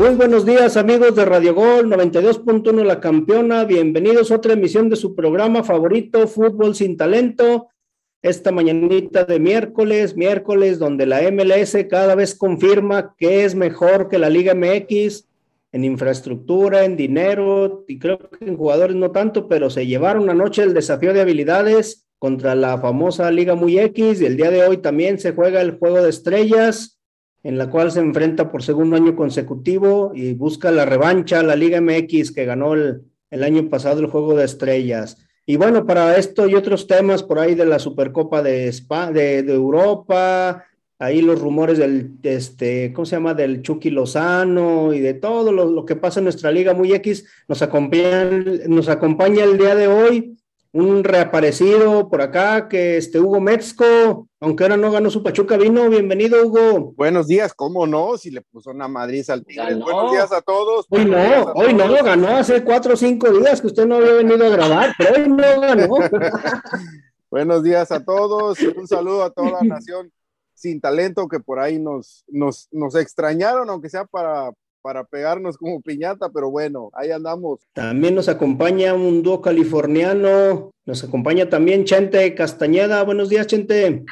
Muy buenos días amigos de Radio Gol 92.1 La Campeona, bienvenidos a otra emisión de su programa favorito, Fútbol sin Talento. Esta mañanita de miércoles, miércoles donde la MLS cada vez confirma que es mejor que la Liga MX en infraestructura, en dinero y creo que en jugadores no tanto, pero se llevaron anoche el desafío de habilidades contra la famosa Liga Muy X y el día de hoy también se juega el juego de estrellas en la cual se enfrenta por segundo año consecutivo y busca la revancha a la Liga MX que ganó el, año pasado el Juego de Estrellas. Y bueno, para esto y otros temas por ahí de la Supercopa de, de, Europa, ahí los rumores del, este, ¿cómo se llama? Del Chucky Lozano y de todo lo, lo que pasa en nuestra Liga Muy X, nos acompaña, nos acompaña el día de hoy un reaparecido por acá, que este Hugo Metzco, aunque ahora no ganó su Pachuca, vino. Bienvenido, Hugo. Buenos días, ¿cómo no? Si le puso una Madrid al Tigre. Buenos días a todos. Hoy no, hoy no, ganó hace cuatro o cinco días que usted no había venido a grabar, pero hoy no ganó. Buenos días a todos, un saludo a toda la nación sin talento que por ahí nos, nos, nos extrañaron, aunque sea para, para pegarnos como piñata, pero bueno, ahí andamos. También nos acompaña un dúo californiano, nos acompaña también Chente Castañeda. Buenos días, Chente.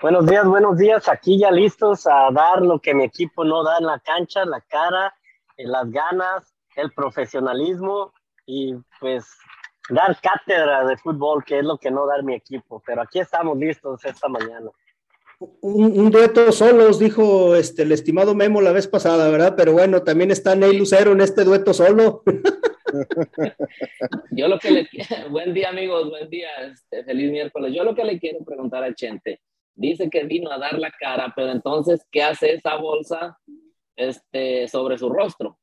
Buenos días, buenos días. Aquí ya listos a dar lo que mi equipo no da en la cancha, la cara, eh, las ganas, el profesionalismo y pues dar cátedra de fútbol, que es lo que no da mi equipo. Pero aquí estamos listos esta mañana un, dueto solos, dijo este, el estimado Memo la vez pasada, ¿verdad? Pero bueno, también está Ney Lucero en este dueto solo. Yo lo que le buen día amigos, buen día, este, feliz miércoles. Yo lo que le quiero preguntar a Chente, dice que vino a dar la cara, pero entonces, ¿qué hace esa bolsa este, sobre su rostro?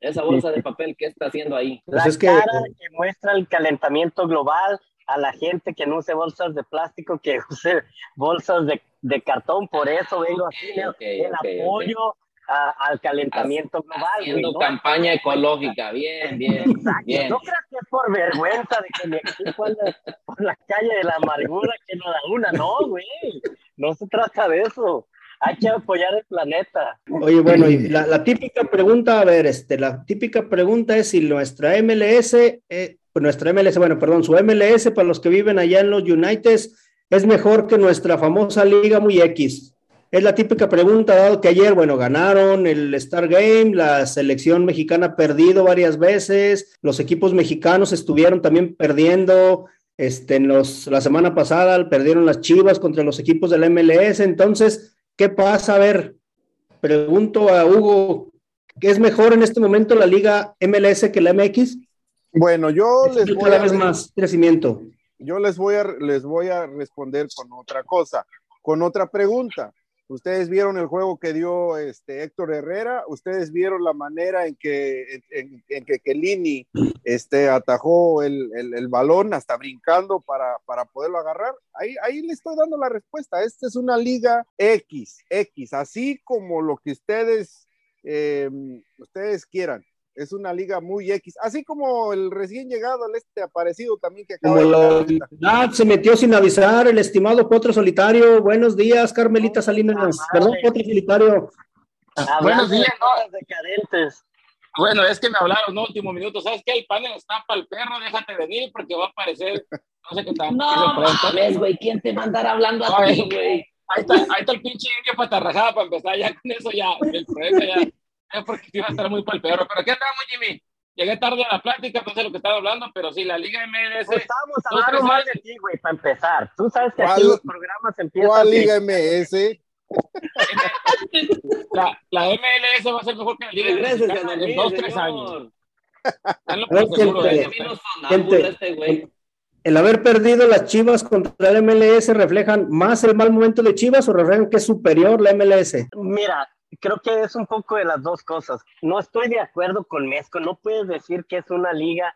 Esa bolsa de papel, ¿qué está haciendo ahí? La pues cara que muestra el calentamiento global, a la gente que no use bolsas de plástico, que use bolsas de, de cartón, por eso vengo así en apoyo al calentamiento global. Haciendo campaña ecológica, bien, bien, bien. No creas que es por vergüenza de que me equipo por la calle de la amargura que no da una, no, güey, no se trata de eso. Hay que apoyar el planeta. Oye, bueno, y la, la típica pregunta, a ver, este, la típica pregunta es si nuestra MLS eh, nuestra MLS, bueno, perdón, su MLS para los que viven allá en los Uniteds es mejor que nuestra famosa Liga Muy X. Es la típica pregunta, dado que ayer, bueno, ganaron el Star Game, la selección mexicana ha perdido varias veces, los equipos mexicanos estuvieron también perdiendo, este, en los, la semana pasada perdieron las Chivas contra los equipos del MLS, entonces, ¿qué pasa? A ver, pregunto a Hugo, ¿qué es mejor en este momento la Liga MLS que la MX? Bueno, yo les voy a más crecimiento. Yo les voy a les voy a responder con otra cosa, con otra pregunta. Ustedes vieron el juego que dio este Héctor Herrera, ustedes vieron la manera en que en, que Kelini este atajó el, el, balón hasta brincando para, para poderlo agarrar. Ahí, ahí le estoy dando la respuesta. Esta es una liga X, X, así como lo que ustedes eh, ustedes quieran es una liga muy X, así como el recién llegado, el este aparecido también que acaba de ah, se metió sin avisar el estimado Potro Solitario. Buenos días, Carmelita Salinas. Perdón, Potro Solitario. Buenos días, no. decadentes. Bueno, es que me hablaron, no, último minuto. ¿Sabes qué? El panel está para el perro, déjate venir porque va a aparecer. No sé qué tal. No, ves, güey, ¿quién te va a andar hablando a ti, güey? Ahí está, ahí está el pinche indio patarrajada para empezar ya con eso ya. El problema ya porque iba a estar muy palpeador. Pero aquí estamos, Jimmy. Llegué tarde a la plática, no sé lo que estaba hablando, pero sí, la Liga MLS. Pues estábamos hablando más de ti, güey, para empezar. Tú sabes que aquí los programas empiezan. ¿Cuál Liga MS? la, la, MLS va a ser mejor que la Liga MLS en dos, tres años. Este el haber perdido las Chivas contra el MLS reflejan más el mal momento de Chivas o reflejan que es superior la MLS? Mira, creo que es un poco de las dos cosas. No estoy de acuerdo con Mesco, no puedes decir que es una liga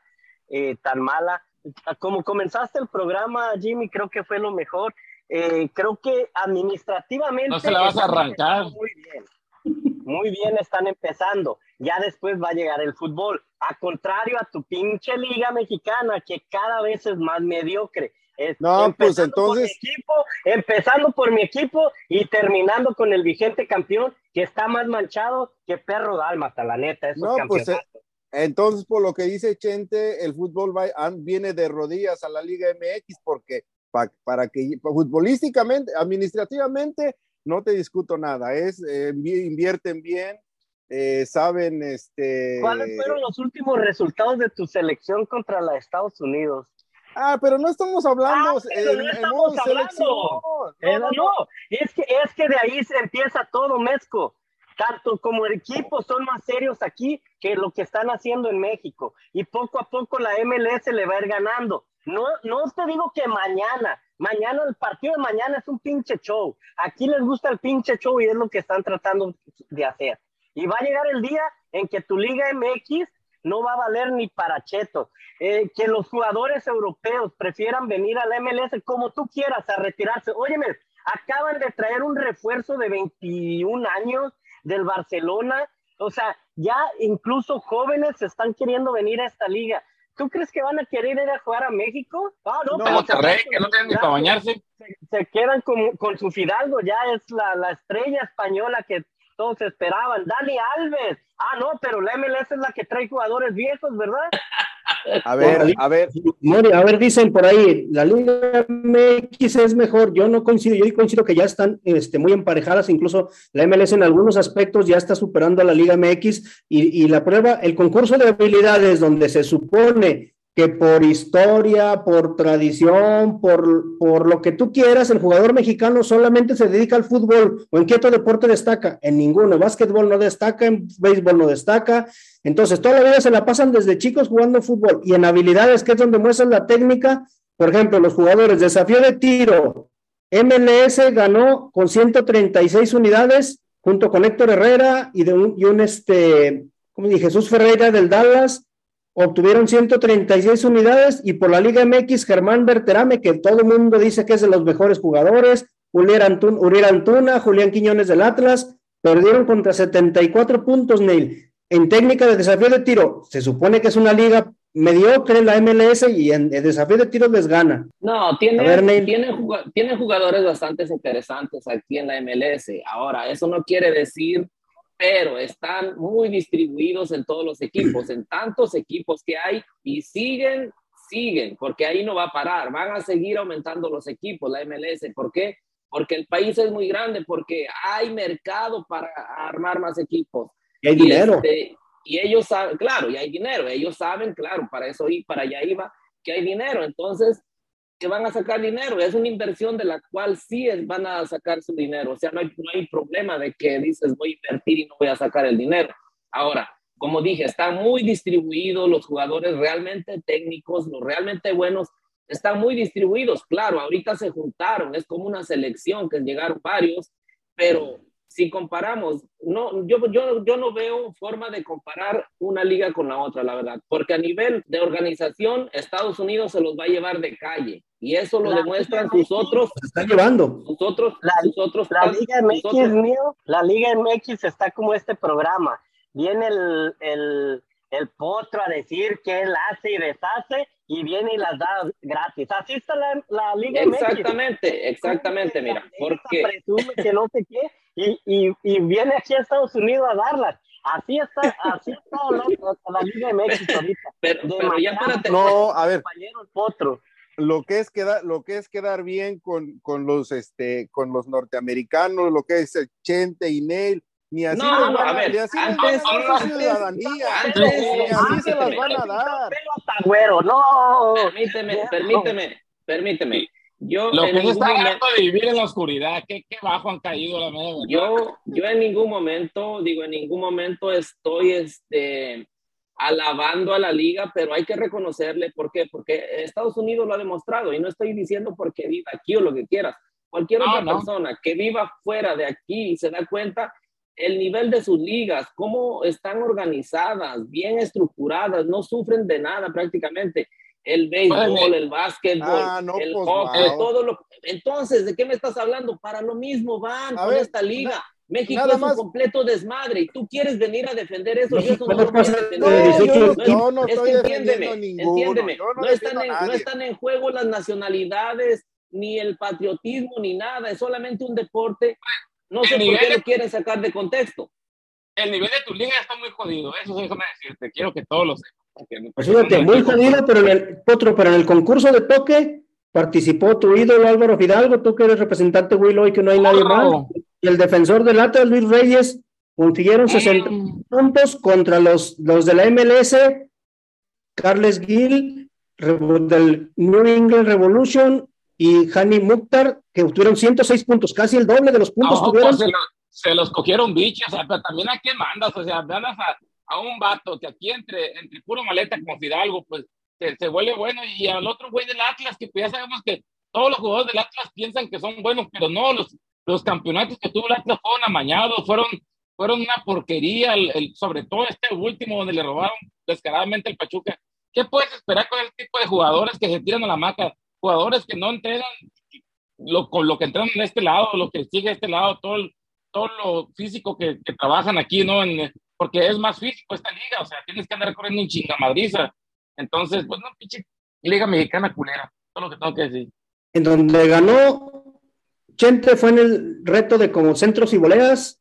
eh, tan mala. Como comenzaste el programa, Jimmy, creo que fue lo mejor. Eh, creo que administrativamente... No se la vas a arrancar. Muy bien, muy bien están empezando. Ya después va a llegar el fútbol. A contrario a tu pinche liga mexicana, que cada vez es más mediocre. No, pues entonces. equipo, empezando por mi equipo y terminando con el vigente campeón, que está más manchado que perro dálmata, la neta, esos No, pues, campeonatos. Entonces, por lo que dice Chente, el fútbol va- viene de rodillas a la Liga MX porque pa- para que pa- futbolísticamente, administrativamente, no te discuto nada. Es eh, invi- invierten bien, eh, saben, este. ¿Cuáles fueron los últimos resultados de tu selección contra la Estados Unidos? Ah, pero no estamos hablando Ah, pero en, no estamos hablando. Eh, No, no, no, es que, es que de ahí se empieza todo, Mezco. Tanto como el equipo son más serios aquí que lo que están haciendo en México. Y poco a poco la MLS le va a ir ganando. No, no te digo que mañana, mañana el partido de mañana es un pinche show. Aquí les gusta el pinche show y es lo que están tratando de hacer. Y va a llegar el día en que tu Liga MX no va a valer ni para cheto. Eh, que los jugadores europeos prefieran venir al MLS como tú quieras a retirarse. Óyeme, acaban de traer un refuerzo de 21 años del Barcelona. O sea, ya incluso jóvenes se están queriendo venir a esta liga. ¿Tú crees que van a querer ir a jugar a México? Ah, no, No, pero Monterrey, que no tienen ni para bañarse. Se, se quedan con, con su Fidalgo, ya es la, la estrella española que todos esperaban. Dani Alves. Ah, no, pero la MLS es la que trae jugadores viejos, ¿verdad? A ver, a ver. Mori, a ver, dicen por ahí, la Liga MX es mejor. Yo no coincido, yo coincido que ya están este, muy emparejadas, incluso la MLS en algunos aspectos ya está superando a la Liga MX y, y la prueba, el concurso de habilidades donde se supone que por historia, por tradición, por, por lo que tú quieras, el jugador mexicano solamente se dedica al fútbol. O en qué otro deporte destaca, en ninguno, en básquetbol no destaca, en béisbol no destaca, entonces toda la vida se la pasan desde chicos jugando fútbol. Y en habilidades que es donde muestran la técnica, por ejemplo, los jugadores, desafío de tiro, MLS ganó con 136 unidades junto con Héctor Herrera y, de un, y un este, como dije, Jesús Ferreira del Dallas, obtuvieron 136 unidades y por la Liga MX Germán Berterame, que todo el mundo dice que es de los mejores jugadores, Uriel Antuna, Uriel Antuna, Julián Quiñones del Atlas, perdieron contra 74 puntos, Neil. En técnica de desafío de tiro, se supone que es una liga mediocre la MLS y en el desafío de tiro les gana. No, tiene, ver, tiene, tiene jugadores bastante interesantes aquí en la MLS. Ahora, eso no quiere decir, pero están muy distribuidos en todos los equipos, en tantos equipos que hay y siguen, siguen, porque ahí no va a parar, van a seguir aumentando los equipos, la MLS. ¿Por qué? Porque el país es muy grande, porque hay mercado para armar más equipos. Y hay Y, dinero. este, y ellos saben, claro, y hay dinero, ellos saben, claro, para eso y para allá iba, que hay dinero, entonces, que van a sacar dinero, es una inversión de la cual sí es- van a sacar su dinero, o sea, no hay, no hay problema de que dices voy a invertir y no voy a sacar el dinero. Ahora, como dije, están muy distribuidos los jugadores realmente técnicos, los realmente buenos, están muy distribuidos, claro, ahorita se juntaron, es como una selección que llegaron varios, pero si comparamos, no, yo, yo, yo no veo forma de comparar una liga con la otra, la verdad, porque a nivel de organización, Estados Unidos se los va a llevar de calle, y eso lo La demuestran Liga sus otros, Se está llevando. sus otros, La- sus otros, La Liga sus MX, otros- mío, la Liga MX está como este programa. Viene el, el, el potro a decir que él hace y deshace y viene y las da gratis. Así está la, la Liga MX. Exactamente, exactamente, mira, porque Presume que no sé qué y, y, y viene aquí a Estados Unidos a darlas. Así está, así está la, la- la Liga MX ahorita. pero, pero ya para te- No, a ver, Compañero el potro. lo que es quedar, lo que es quedar bien con, con los este, con los norteamericanos, lo que es el Chente y Neil, ni así No, les no, van a ver, ni así antes- van a dar antes- ciudadanía, antes- ni así antes- se las van a dar. Pelo hasta güero, no. permíteme, permíteme, permíteme. Yo Lo en que se ningún está momento- hablando de vivir en la oscuridad, qué, qué bajo han caído la media. yo, yo en ningún momento, digo, en ningún momento estoy este, alabando a la liga, pero hay que reconocerle, ¿por qué? Porque Estados Unidos lo ha demostrado y no estoy diciendo porque viva aquí o lo que quieras. Cualquier No, otra no. persona que viva fuera de aquí y se da cuenta el nivel de sus ligas, cómo están organizadas, bien estructuradas, no sufren de nada prácticamente. El béisbol, el básquetbol, Ah, no, el pues, hockey, wow. todo lo. Entonces, ¿de qué me estás hablando? Para lo mismo van A con ver, esta liga. México es más- un completo desmadre y tú quieres venir a defender eso. Yo eso no no lo voy a defender. de No, 18 yo no, no es estoy que defendiendo entiéndeme, ninguno. entiéndeme. No, No, están en, no están en juego las nacionalidades, ni el patriotismo, ni nada. Es solamente un deporte No sé por qué de- lo quieren sacar de contexto. El nivel de tu liga está muy jodido. Eso déjame decirte. Quiero que todos lo sepan. Pues fíjate, muy jodido, pero en el otro, pero en el concurso de toque participó tu ídolo Álvaro Fidalgo, tú que eres representante Will hoy que no hay nadie más. Oh, Y el defensor del Atlas, Luis Reyes, consiguieron 60 mm, puntos contra los, los de la MLS, Carles Gil, del New England Revolution y Hani Mukhtar, que obtuvieron 106 puntos, casi el doble de los puntos no, tuvieron. pues se, lo- se los cogieron bichos, o sea, pero también a quién mandas, o sea, mandas a, a un vato que aquí entre, entre puro maleta como Fidalgo, pues se, se vuelve bueno, y al otro güey del Atlas, que pues ya sabemos que todos los jugadores del Atlas piensan que son buenos, pero no, los, los campeonatos que tuvo el Atlas fueron amañados, fueron, fueron una porquería, el, el- sobre todo este último donde le robaron descaradamente el Pachuca. ¿Qué puedes esperar con el tipo de jugadores que se tiran a la maca? Jugadores que no entrenan lo, con lo que entrenan en este lado, lo que sigue este lado, todo, todo lo físico que, que trabajan aquí, ¿no? En, porque es más físico esta liga, o sea, tienes que andar corriendo en chingamadriza. Entonces, pues no, pinche liga mexicana culera, todo lo que tengo que decir. En donde ganó Chente fue en el reto de como centros y voleas,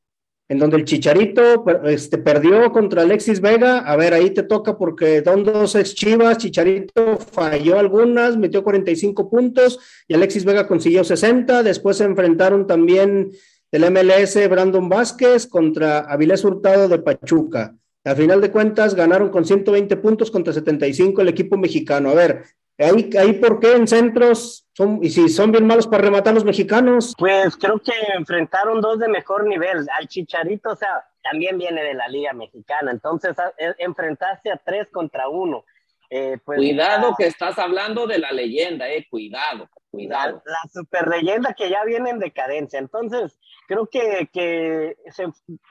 en donde el Chicharito este, perdió contra Alexis Vega. A ver, ahí te toca porque son dos ex Chivas, Chicharito falló algunas, metió 45 puntos y Alexis Vega consiguió 60. Después se enfrentaron también del MLS Brandon Vázquez contra Avilés Hurtado de Pachuca. Al final de cuentas ganaron con 120 puntos contra 75 el equipo mexicano. A ver, ahí, ahí por qué en centros son, y si son bien malos para rematar los mexicanos. Pues creo que enfrentaron dos de mejor nivel. Al Chicharito, o sea, también viene de la Liga Mexicana. Entonces, a- e- enfrentarse a tres contra uno. eh, pues, Cuidado la- que estás hablando de la leyenda, eh, cuidado, la, cuidado. la super leyenda que ya viene en decadencia. Entonces, creo que, que se,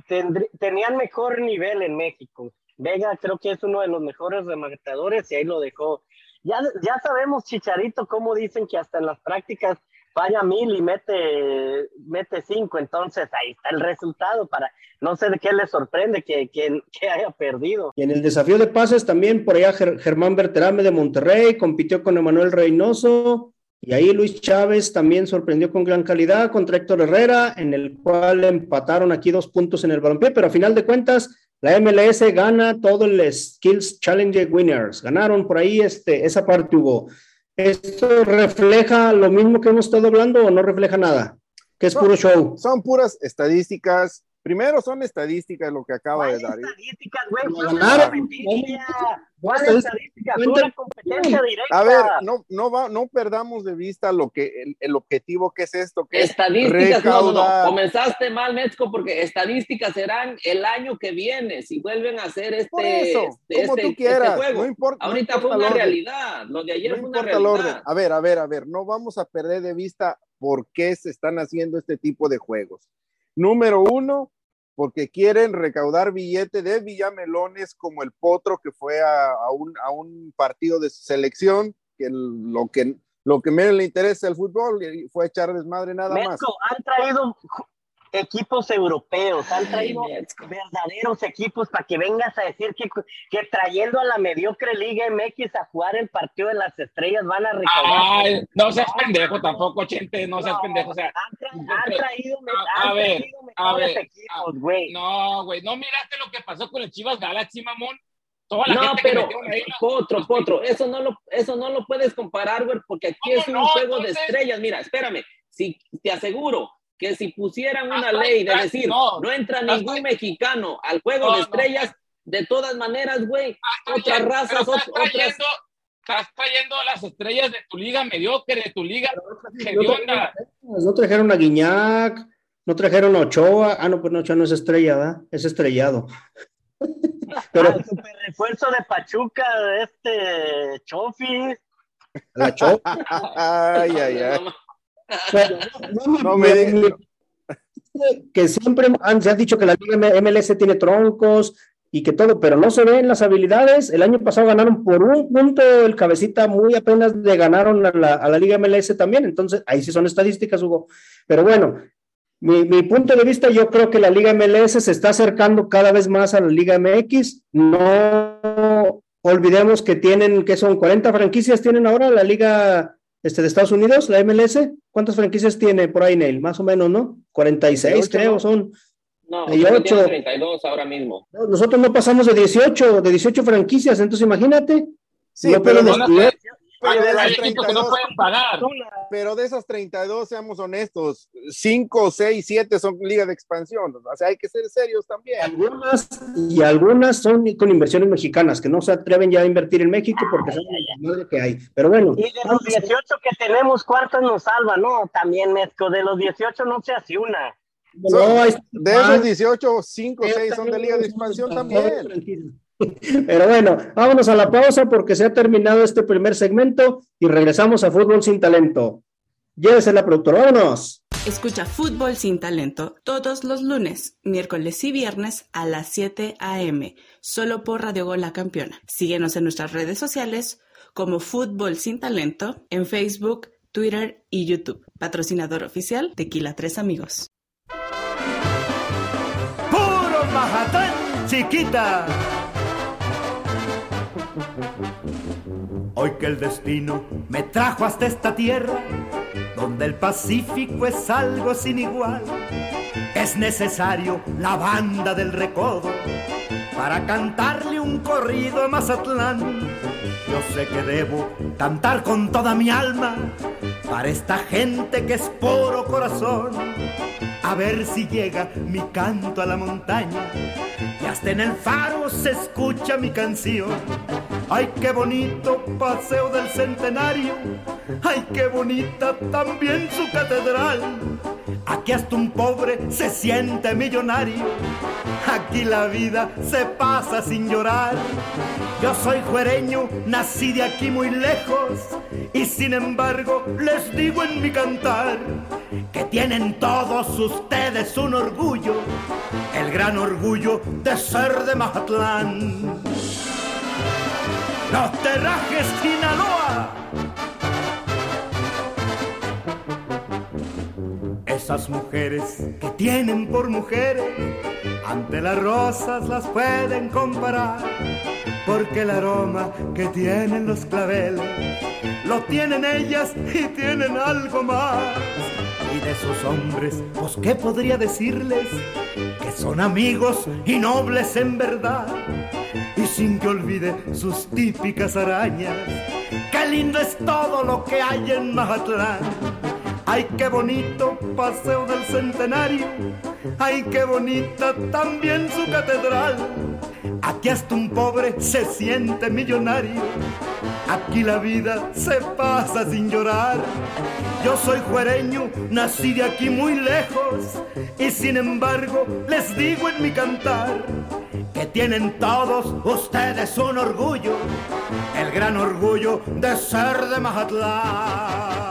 tendrí- tenían mejor nivel en México. Vega creo que es uno de los mejores rematadores y ahí lo dejó. Ya, ya sabemos, Chicharito, cómo dicen que hasta en las prácticas falla mil y mete, mete cinco. Entonces, ahí está el resultado para, no sé de qué le sorprende que, que, haya perdido. Y en el desafío de pases también por allá Ger- Germán Berterame de Monterrey compitió con Emanuel Reynoso y ahí Luis Chávez también sorprendió con gran calidad contra Héctor Herrera, en el cual empataron aquí dos puntos en el balompié, pero a final de cuentas la MLS gana todo el Skills Challenge Winners. Ganaron por ahí este, esa parte, Hugo. ¿Esto refleja lo mismo que hemos estado hablando o no refleja nada? Que es puro show. Son puras estadísticas. Primero son estadísticas lo que acaba de ¿Cuáles dar. estadísticas, güey? Fue una. ¿Cuáles Estadísticas. una competencia directa. A ver, no, no, va, no perdamos de vista lo que el, el objetivo que es esto, que es Estadísticas, no, no, no. recaudar. Comenzaste mal, Metzko, porque estadísticas serán el año que viene, si vuelven a hacer este, Por eso, este, como este- tú quieras, este juego. no importa. no Ahorita importa fue una realidad, lo de ayer No fue una importa el orden. realidad. A ver, a ver, a ver, no vamos a perder de vista por qué se están haciendo este tipo de juegos. Número uno, porque quieren recaudar billete de Villamelones como el Potro que fue a, un, partido de selección, que lo que lo que menos le interesa el fútbol fue echar desmadre nada más. Han traído equipos europeos, han traído Ay, verdaderos equipos para que vengas a decir que, que trayendo a la mediocre Liga MX a jugar el partido de las estrellas van a recaudar. Ay, no seas pendejo tampoco, Chente, no seas No, pendejo, o sea, han, tra- han traído, A- a han ver, traído a mejores ver, equipos, güey. no, güey, no miraste lo que pasó con el Chivas Galaxy, mamón. Toda la No, gente que pero metieron ahí, los- Potro, Potro, eso no lo, eso no lo puedes comparar, güey, porque aquí ¿Cómo es un no? juego de estrellas. Mira, espérame, si te aseguro que si pusieran una ley de decir no, no, entra ningún mexicano al juego No, de no. estrellas, de todas maneras, güey, Está otras razas, estás ot- otras. trayendo, estás trayendo las estrellas de tu liga mediocre, de tu liga No hedionda. trajeron, no trajeron a Guiñac, no trajeron a Ochoa. Ah, no, pues no, Ochoa no es estrella, ¿verdad? Es estrellado. Pero Al super refuerzo de Pachuca, este Chofi. la Cho- Ay, ay, ay. Pero, no, No me- que siempre han, se ha dicho que la Liga MLS tiene troncos y que todo, pero no se ven las habilidades. El año pasado ganaron por un punto el cabecita, muy apenas le ganaron a la, a la Liga MLS también. Entonces, ahí sí son estadísticas, Hugo. Pero bueno, mi, mi punto de vista, yo creo que la Liga MLS se está acercando cada vez más a la Liga MX. No olvidemos que tienen, que son 40 franquicias, tienen ahora la Liga este, de Estados Unidos, la MLS. ¿Cuántas franquicias tiene por ahí, Neil? Más o menos, ¿no? 46 creo, son. No, 32 ahora mismo. Nosotros no pasamos de 18, de 18 franquicias, entonces imagínate. Sí, pero, no, pero de las 32, no pueden pagar. Pero de esas 32, seamos honestos, 5, 6, 7 son ligas de expansión. O sea, hay que ser serios también. Algunas, y algunas son con inversiones mexicanas, que no se atreven ya a invertir en México porque saben la que hay. Pero bueno. Y de los 18 que tenemos, ¿cuántos nos salva? No, también, Mezco, de los 18 no se hace una. No, de esos 18, 5, 6 son de liga de expansión también. Pero bueno, vámonos a la pausa porque se ha terminado este primer segmento y regresamos a Fútbol sin Talento. Llévese la productora, vámonos. Escucha Fútbol sin Talento todos los lunes, miércoles y viernes a las 7 a.m. solo por Radio Gol La Campeona. Síguenos en nuestras redes sociales como Fútbol sin Talento en Facebook, Twitter y YouTube. Patrocinador oficial Tequila Tres Amigos. Puro Majatán, chiquita. Hoy que el destino me trajo hasta esta tierra, donde el Pacífico es algo sin igual, es necesario la banda del recodo para cantarle un corrido a Mazatlán. Yo sé que debo cantar con toda mi alma para esta gente que es puro corazón. A ver si llega mi canto a la montaña y hasta en el faro se escucha mi canción. Ay, qué bonito paseo del centenario. Ay, qué bonita también su catedral. Aquí hasta un pobre se siente millonario. Aquí la vida se pasa sin llorar. Yo soy juereño, nací de aquí muy lejos. Y sin embargo les digo en mi cantar que tienen todos ustedes un orgullo. El gran orgullo de ser de Mazatlán. Los Terrajes Sinaloa. Esas mujeres que tienen por mujeres, ante las rosas las pueden comparar, porque el aroma que tienen los claveles lo tienen ellas y tienen algo más. Y de sus hombres, pues qué podría decirles que son amigos y nobles en verdad y sin que olvide sus típicas arañas. Qué lindo es todo lo que hay en Mazatlán. Ay, qué bonito paseo del centenario. Ay, qué bonita también su catedral. Aquí hasta un pobre se siente millonario. Aquí la vida se pasa sin llorar. Yo soy juereño, nací de aquí muy lejos. Y sin embargo, les digo en mi cantar que tienen todos ustedes un orgullo. El gran orgullo de ser de Mazatlán.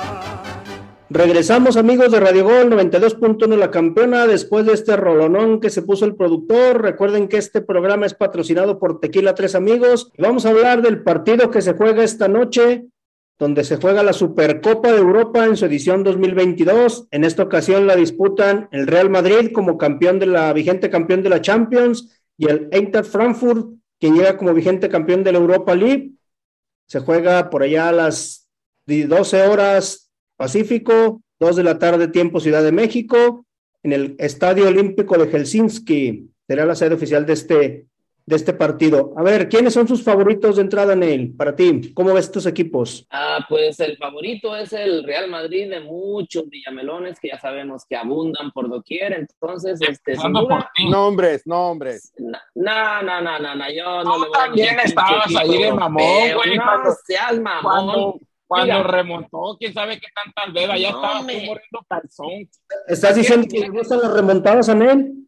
Regresamos amigos de Radio Gol 92.1 La Campeona después de este rolonón que se puso el productor. Recuerden que este programa es patrocinado por Tequila Tres Amigos. Vamos a hablar del partido que se juega esta noche, donde se juega la Supercopa de Europa en su edición 2022. En esta ocasión la disputan el Real Madrid como campeón de la vigente campeón de la Champions y el Eintracht Frankfurt, quien llega como vigente campeón de la Europa League. Se juega por allá a las 12 horas Pacífico, dos de la tarde, tiempo Ciudad de México, en el Estadio Olímpico de Helsinki. Será la sede oficial de este, de este partido. A ver, ¿quiénes son sus favoritos de entrada, Neil, para ti? ¿Cómo ves estos equipos? Ah, pues el favorito es el Real Madrid de muchos villamelones que ya sabemos que abundan por doquier. Entonces, este, sin duda, nombres, nombres. No, no, no, no, no, yo no, le voy a también estabas ahí de mamón, güey. No seas mamón. Cuando remontó, quién sabe qué tantas veces, ya estaba muriendo calzón. ¿Estás diciendo que le gustan las remontadas a él?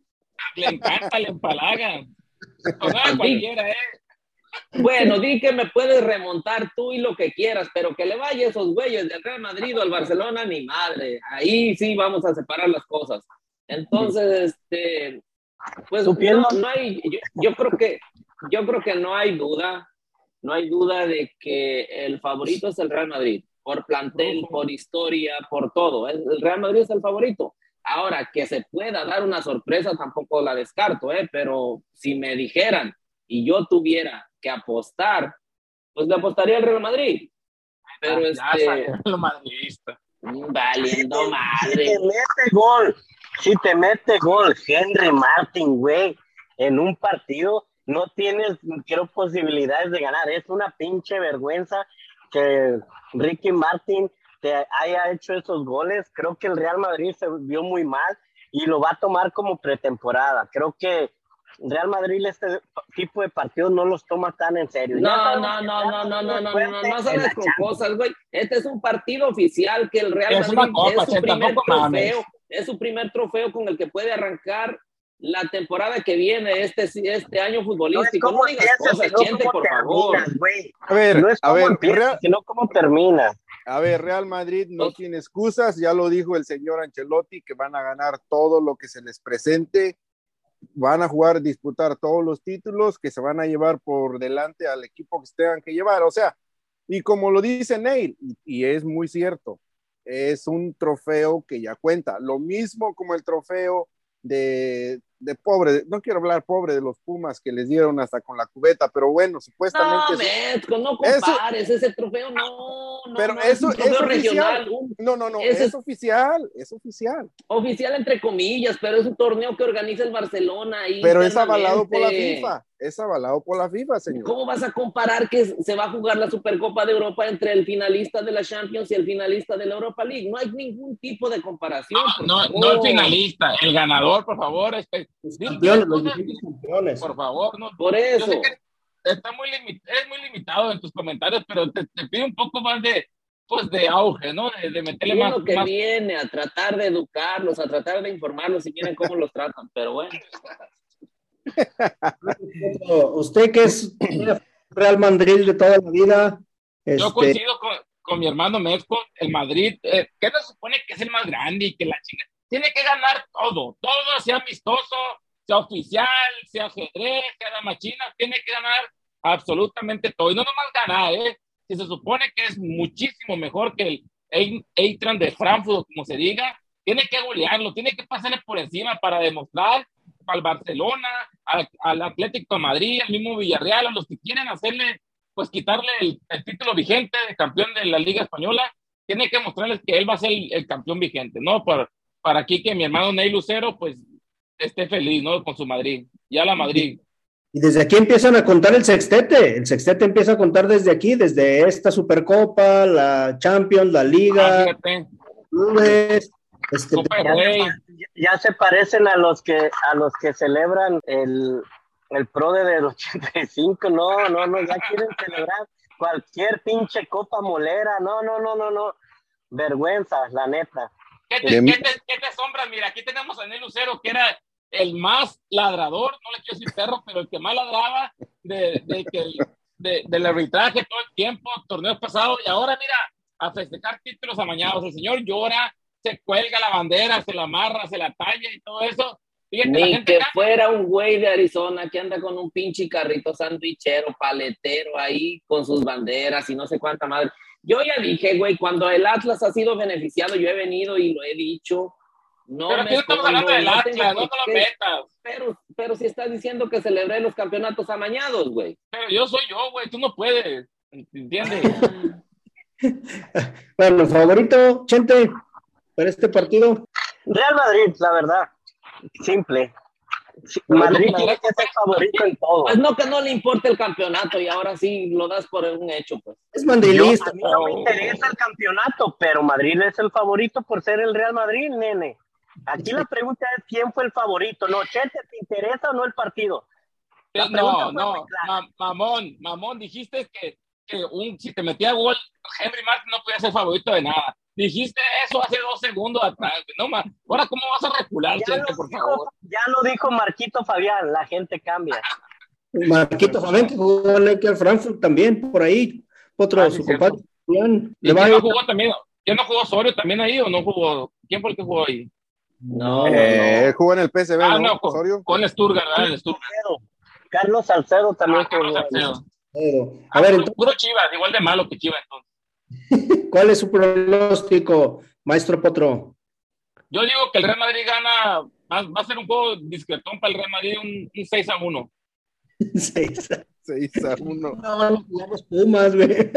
Le encanta, le empalaga. O sea, cualquiera, ¿eh? Bueno, di que me puedes remontar tú y lo que quieras, pero que le vaya esos güeyes del Real Madrid o al Barcelona, ni madre. Ahí sí vamos a separar las cosas. Entonces, este, pues no, no hay, yo, yo, creo que, yo creo que no hay duda no hay duda de que el favorito es el Real Madrid, por plantel, por historia, por todo. El Real Madrid es el favorito. Ahora, que se pueda dar una sorpresa tampoco la descarto, ¿eh? pero si me dijeran y yo tuviera que apostar, pues le apostaría al Real Madrid. pero Ya este, lo madridista. valiendo madre. Si te mete gol, si te mete gol Henry Martin, güey, en un partido, no tienes, creo, posibilidades de ganar. Es una pinche vergüenza que Ricky Martin te haya hecho esos goles. Creo que el Real Madrid se vio muy mal y lo va a tomar como pretemporada. Creo que Real Madrid este tipo de partidos no los toma tan en serio. No, no, no, no, no, no, es no, no, no, sales con cosas, güey. Este es un partido oficial que el Real Es Madrid una copa, es su primer trofeo, es su primer trofeo con el que puede arrancar la temporada que viene, este, este año futbolístico. No digas cosas, cómo por favor. A ver, No es a cómo ver, empiezas, Real, sino cómo terminas. a ver, Real Madrid no Pues- tiene excusas, ya lo dijo el señor Ancelotti, que van a ganar todo lo que se les presente, van a jugar, disputar todos los títulos, que se van a llevar por delante al equipo que se tengan que llevar, o sea, y como lo dice Neil, y, y es muy cierto, es un trofeo que ya cuenta, lo mismo como el trofeo de, de pobre, no quiero hablar pobre de los Pumas que les dieron hasta con la cubeta, pero bueno, No, supuestamente... es- Mezco, no Eso- compares ese trofeo, no, no, Pero no, eso es es oficial. regional, no, no, no, es es- oficial, es oficial. oficial entre comillas, pero es un torneo que organiza el Barcelona Pero es avalado por la. FIFA. Es avalado por la FIFA, señor. ¿Cómo vas a comparar que se va a jugar la Supercopa de Europa entre el finalista de la Champions y el finalista de la Europa League? No hay ningún tipo de comparación. No, favor. no el finalista, el ganador, por favor. Los Dime campeones, los. Por favor, no. Por eso. está muy limi- es muy limitado en tus comentarios, pero te, te pido un poco más de, pues, de auge, ¿no? De, de meterle más, lo que más- viene a tratar de educarlos, a tratar de informarlos y miren cómo los tratan. Pero bueno, Usted que es Real Madrid de toda la vida, Yo este, coincido con, con mi hermano Mezco, el Madrid, eh, que se supone que es el más grande y que la China tiene que ganar todo, todo, sea amistoso, sea oficial, sea ajedrez, sea dama china, tiene que ganar absolutamente todo. Y no nomás ganar, ¿eh? Si se supone que es muchísimo mejor que el Eintracht de Frankfurt, como se diga, tiene que golearlo, tiene que pasarle por encima para demostrar al Barcelona, al, al Atlético de Madrid, al mismo Villarreal, a los que quieren hacerle, pues quitarle el, el título vigente de campeón de la Liga Española, tiene que mostrarles que él va a ser el, el campeón vigente, ¿no? Para, para aquí que mi hermano Ney Lucero, pues, esté feliz, ¿no? Con su Madrid, ya la Madrid. y desde aquí empiezan a contar el sextete. El sextete empieza a contar desde aquí, desde esta Supercopa, la Champions, la Ah, Liga, fíjate, este, Copa del Ya, ya se parecen a los que a los que celebran el, el pro de del 85, no, no, no, ya quieren celebrar cualquier pinche copa molera, no, no, no, no, no, vergüenza, la neta. ¿Qué te, qué te- qué te asombra? Mira, aquí tenemos a Ney Lucero, que era el más ladrador, no le quiero decir perro, pero el que más ladraba de, de que el- de- del arbitraje todo el tiempo, torneos pasados, y ahora mira, a festejar títulos amañados. El señor llora, se cuelga la bandera, se la amarra, se la talla y todo eso. Fíjate, la ni gente que gana. fuera un güey de Arizona que anda con un pinche carrito sandwichero, paletero ahí con sus banderas y no sé cuánta madre. Yo ya dije, güey, cuando el Atlas ha sido beneficiado, yo he venido y lo he dicho. No pero me aquí no estamos hablando del Atlas, no te lo metas. Pero, pero si estás diciendo que celebré los campeonatos amañados, güey. Pero yo soy yo, güey, tú no puedes. ¿Entiendes? bueno, favorito, Chente, para este partido. Real Madrid, la verdad, simple. Pero Madrid no, tiene que ser favorito en todo. Pues no que no le importe el campeonato y ahora sí lo das por un hecho, pues. Es Yo- mandrilista. a mí no me interesa el campeonato, pero Madrid es el favorito por ser el Real Madrid, nene. Aquí la pregunta es quién fue el favorito. No, Chete, ¿te interesa o no el partido? La pregunta No, no, ma- mamón, mamón, dijiste que, que un, si te metía gol, Henry Martin no podía ser favorito de nada. Dijiste eso hace dos segundos atrás, no más. Ahora, ¿cómo vas a recular, Ya por dijo, favor? ya lo dijo Marquito Fabián, la gente cambia. Marquito Fabián, que jugó en el Frankfurt también, por ahí. Otro, Ah, su cierto. compadre. ¿Y le va a quién no jugó también? ¿Quién no jugó Osorio también ahí o no jugó? ¿Quién fue el que jugó ahí? No, Eh, jugó en el PSV, Ah, ¿no? con, Osorio. con Stuttgart, ¿verdad? El. Salcedo. Carlos Salcedo también Ah, Carlos jugó. Salcedo. Pero, Ah, A ver, entonces, puro Chivas, igual de malo que Chivas entonces. ¿cuál es su pronóstico, maestro Potro? Yo digo que el Real Madrid gana, va, va a ser un juego discretón para el Real Madrid, un, un 6 a 1. Seis. 6 a 1. No, van a jugar los Pumas, güey.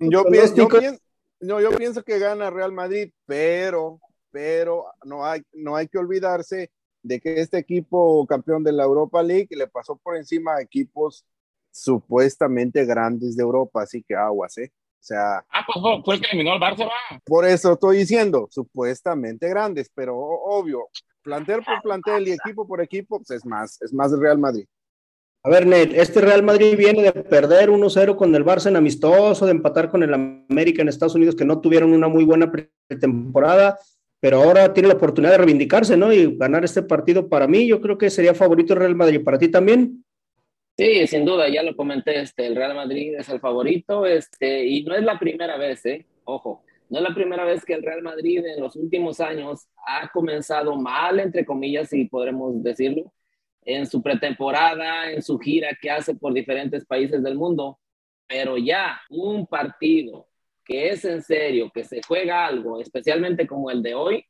yo, pienso, yo, pienso, no, yo pienso que gana Real Madrid, pero, pero no hay, no hay que olvidarse de que este equipo campeón de la Europa League le pasó por encima a equipos supuestamente grandes de Europa, así que aguas, ¿eh? O sea. Ah, pues fue el que eliminó al Barça, va. Por eso estoy diciendo, supuestamente grandes, pero obvio, plantel por plantel y equipo por equipo, pues es más, es más el Real Madrid. A ver, Ned, este Real Madrid viene de perder 1-0 con el Barça en amistoso, de empatar con el América en Estados Unidos, que no tuvieron una muy buena pretemporada, pero ahora tiene la oportunidad de reivindicarse, ¿no? Y ganar este partido para mí, yo creo que sería favorito el Real Madrid. ¿Para ti también? Sí, sin duda, ya lo comenté, este, el Real Madrid es el favorito, este, y no es la primera vez, ¿eh? Ojo, no es la primera vez que el Real Madrid en los últimos años ha comenzado mal, entre comillas, si podremos decirlo, en su pretemporada, en su gira que hace por diferentes países del mundo, pero ya un partido que es en serio, que se juega algo, especialmente como el de hoy,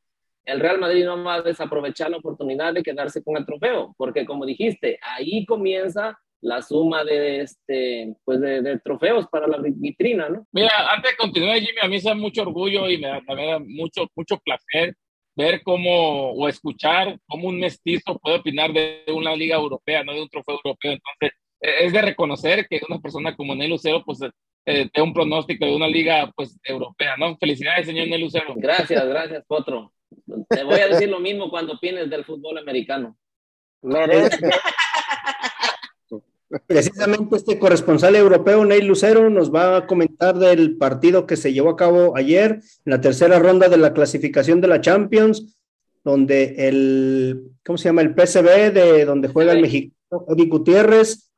el Real Madrid no va a desaprovechar la oportunidad de quedarse con el trofeo, porque como dijiste, ahí comienza la suma de este pues de, trofeos para la vitrina, ¿no? Mira, antes de continuar, Jimmy, a mí me da mucho orgullo y me da, me da mucho, mucho placer ver cómo o escuchar cómo un mestizo puede opinar de una liga europea, no de un trofeo europeo. Entonces, e, es de reconocer que una persona como Ney Lucero, pues, eh, un pronóstico de una liga, pues, europea, ¿no? Felicidades, señor Ney Lucero. Gracias, gracias, Potro. Te voy a decir lo mismo cuando opines del fútbol americano. Merece. Precisamente este corresponsal europeo, Ney Lucero, nos va a comentar del partido que se llevó a cabo ayer, en la tercera ronda de la clasificación de la Champions, donde el, ¿cómo se llama? El PSV, de donde juega el mexicano Eddie Gutiérrez,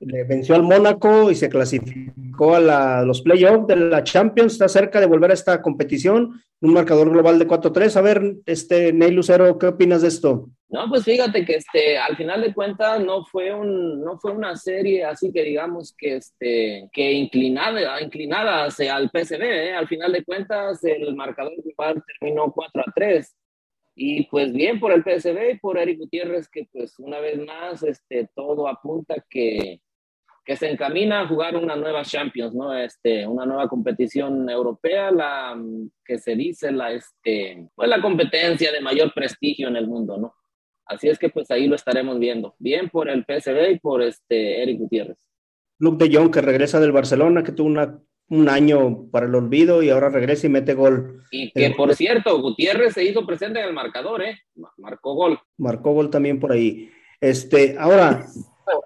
le venció al Mónaco y se clasificó a, los playoffs de la Champions, está cerca de volver a esta competición, un marcador global de 4-3. A ver, este Ney Lucero, ¿qué opinas de esto? No, pues fíjate que este, al final de cuentas no fue, un, no fue una serie así que digamos que, este, que inclinada, inclinada hacia el PSV, ¿eh? al final de cuentas el marcador global terminó 4-3. Y pues bien por el PSV y por Eric Gutiérrez, que pues una vez más este, todo apunta que, que se encamina a jugar una nueva Champions, ¿no? Este, una nueva competición europea, la que se dice la, este, pues la competencia de mayor prestigio en el mundo, ¿no? Así es que pues ahí lo estaremos viendo. Bien por el PSV y por este Eric Gutiérrez. Luke de Jong que regresa del Barcelona, que tuvo una, un año para el olvido y ahora regresa y mete gol. Y que por cierto, Gutiérrez se hizo presente en el marcador, ¿eh? Marcó gol. Marcó gol también por ahí. Este, ahora,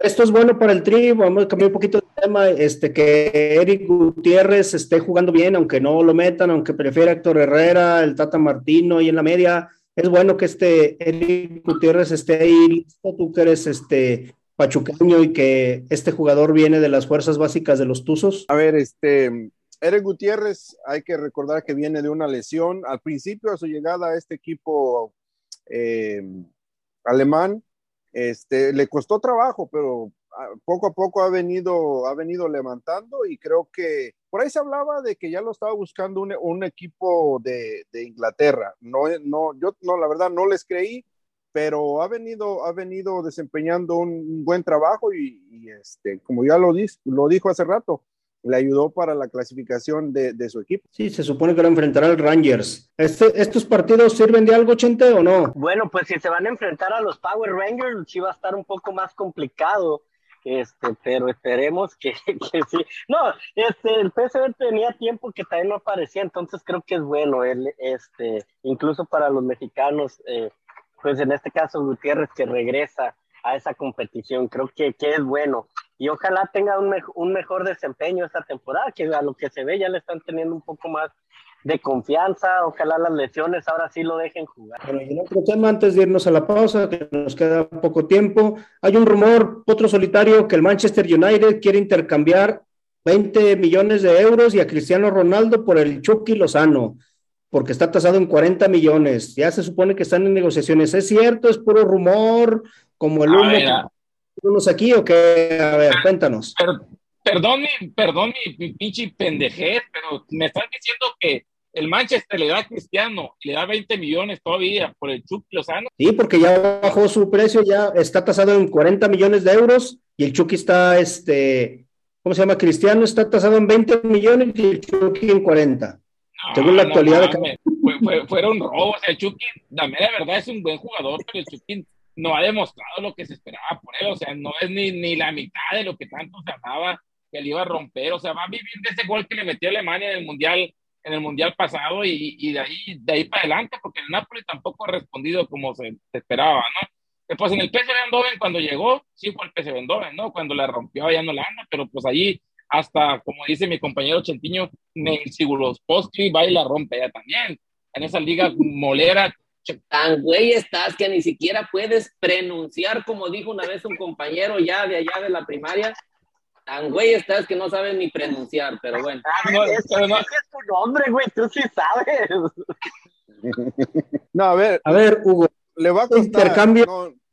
esto es bueno para el tri, vamos a cambiar un poquito de tema, este, que Eric Gutiérrez esté jugando bien, aunque no lo metan, aunque prefiera Héctor Herrera, el Tata Martino y en la media, es bueno que este Eric Gutiérrez esté ahí listo, tú que eres este pachuqueño y que este jugador viene de las fuerzas básicas de los Tuzos. A ver, este, Eric Gutiérrez, hay que recordar que viene de una lesión. Al principio de su llegada a este equipo eh, alemán, este, le costó trabajo, pero poco a poco ha venido, ha venido levantando y creo que por ahí se hablaba de que ya lo estaba buscando un, equipo de, Inglaterra. No, no, yo no, la verdad no les creí, pero ha venido, ha venido desempeñando un, buen trabajo y, este, como ya lo, lo dijo hace rato, le ayudó para la clasificación de, su equipo. Sí, se supone que lo enfrentará al Rangers. Este, ¿Estos partidos sirven de algo, Chente, o no? Bueno, pues si se van a enfrentar a los Power Rangers, sí va a estar un poco más complicado. Este, pero esperemos que, sí. No, este, el PSV tenía tiempo que también no aparecía, entonces creo que es bueno, él, este, incluso para los mexicanos, eh, pues en este caso Gutiérrez que regresa a esa competición, creo que, que es bueno y ojalá tenga un, un mejor desempeño esta temporada, que a lo que se ve ya le están teniendo un poco más de confianza, ojalá las lesiones ahora sí lo dejen jugar. Bueno, y en otro tema, antes de irnos a la pausa, que nos queda poco tiempo, hay un rumor, otro solitario, que el Manchester United quiere intercambiar 20 millones de euros y a Cristiano Ronaldo por el Chucky Lozano, porque está tasado en 40 millones. Ya se supone que están en negociaciones. ¿Es cierto? ¿Es puro rumor? Como el humo unos aquí o qué? A ver, cuéntanos. perdón, mi, perdón mi, pinche pendejez, pero me están diciendo que el Manchester le da a Cristiano le da 20 millones todavía por el Chucky Lozano. Sí, porque ya bajó su precio, ya está tasado en 40 millones de euros y el Chucky está este, ¿cómo se llama? Cristiano está tasado en 20 millones y el Chucky en 40. según la no actualidad de fue, fue- fueron robos. El Chucky, la mera verdad, es un buen jugador, pero el Chucky no ha demostrado lo que se esperaba por él. O sea, no es ni, ni la mitad de lo que tanto se hablaba que le iba a romper. O sea, va a vivir de ese gol que le metió a Alemania en el Mundial en el mundial pasado y, y de ahí de ahí para adelante porque el Napoli tampoco ha respondido como se, se esperaba no después en el PSV Eindhoven cuando llegó sí fue el PSV Eindhoven no cuando la rompió allá en Holanda pero pues allí hasta como dice mi compañero Chentiño Neil Sigulospolsky va y la rompe ya también en esa liga molera Tan güey estás que ni siquiera puedes pronunciar, como dijo una vez un compañero ya de allá de la primaria. Tan güey estás que no sabes ni pronunciar, pero bueno. Ah, No, ese, pero no. ese es tu nombre, güey, tú sí sabes. No, a ver, A ver, Hugo, le va a costar. Intercambio.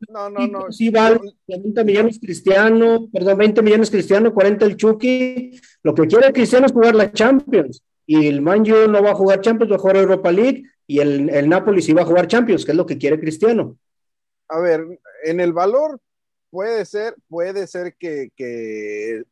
No, no, no. no. sí vale 40 millones Cristiano, perdón, 20 millones Cristiano, 40 el Chucky. Lo que quiere Cristiano es jugar la Champions. Y el Man U no va a jugar Champions, va a jugar Europa League. Y el, el Napoli sí va a jugar Champions, que es lo que quiere Cristiano. A ver, en el valor puede ser, puede ser que, que,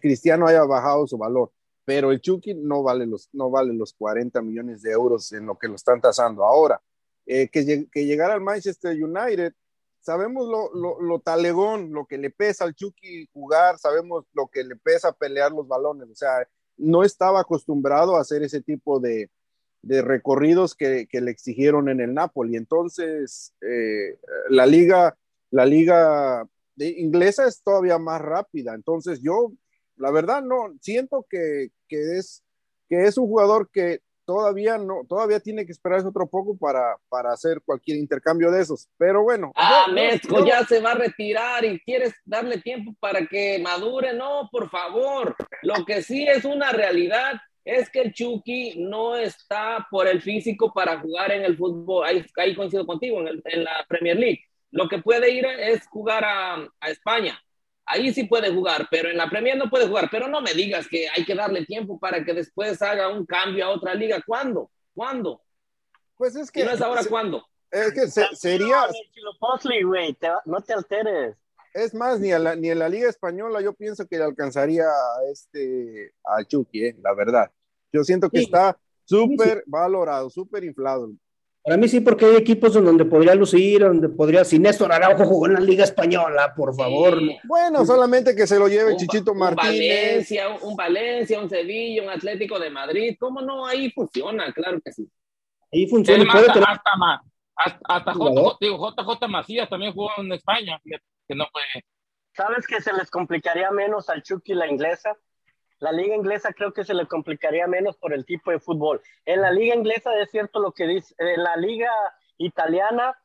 Cristiano haya bajado su valor, pero el Chucky no vale los, no vale los 40 millones de euros en lo que lo están tasando ahora. Eh, que, que al Manchester United, sabemos lo, lo, lo talegón, lo que le pesa al Chucky jugar, sabemos lo que le pesa pelear los balones, o sea, no estaba acostumbrado a hacer ese tipo de, de recorridos que, que le exigieron en el Napoli. Entonces, eh, la liga, la liga inglesa es todavía más rápida. Entonces, yo, la verdad, no siento que, que es, que es un jugador que todavía no, todavía tiene que esperarse otro poco para, para hacer cualquier intercambio de esos. Pero bueno. Ah, Mezco yo- ya se va a retirar y quieres darle tiempo para que madure. No, por favor. Lo que sí es una realidad es que el Chucky no está por el físico para jugar en el fútbol. Ahí, ahí coincido contigo, en, el- en la Premier League. Lo que puede ir es jugar a, a España. Ahí sí puede jugar, pero en la Premier no puede jugar. Pero no me digas que hay que darle tiempo para que después haga un cambio a otra liga. ¿Cuándo? ¿Cuándo? pues es Si que, no es ahora, ¿cuándo? es que se- sería, no te alteres. Es más, ni, a la- ni en la Liga Española yo pienso que le alcanzaría a este a Chucky, eh, la verdad. Yo siento que Sí. está súper valorado, súper inflado. Para mí sí, porque hay equipos en donde podría lucir, donde podría. Si Néstor Araujo jugó en la Liga Española, por favor. Sí. Bueno, solamente que se lo lleve un, Chichito un Martínez. Valencia, un, un Valencia, un Sevilla, un Atlético de Madrid. ¿Cómo no? Ahí funciona, claro que sí. Ahí funciona. y más, puede hasta, tener- hasta, hasta, hasta. JJ, digo, JJ Macías también jugó en España, que no fue. ¿Sabes que se les complicaría menos al Chucky la inglesa? La liga inglesa creo que se le complicaría menos por el tipo de fútbol. En la liga inglesa es cierto lo que dice, en la liga italiana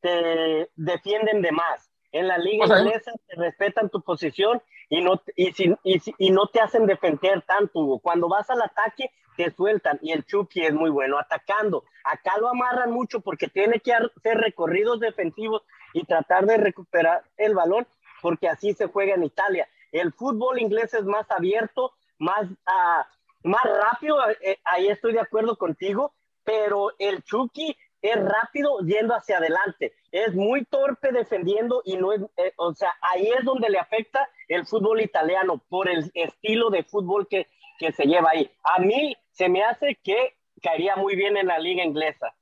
te defienden de más. En la liga O sea, inglesa te respetan tu posición y no, y, si- y si- y no te hacen defender tanto. Hugo. Cuando vas al ataque te sueltan y el Chucky es muy bueno atacando. Acá lo amarran mucho porque tiene que hacer recorridos defensivos y tratar de recuperar el balón porque así se juega en Italia. El fútbol inglés es más abierto, más, ah, más rápido, eh, ahí estoy de acuerdo contigo, pero el Chucky es rápido yendo hacia adelante, es muy torpe defendiendo y no es, eh, o sea, ahí es donde le afecta el fútbol italiano por el estilo de fútbol que, que se lleva ahí. A mí se me hace que caería muy bien en la liga inglesa.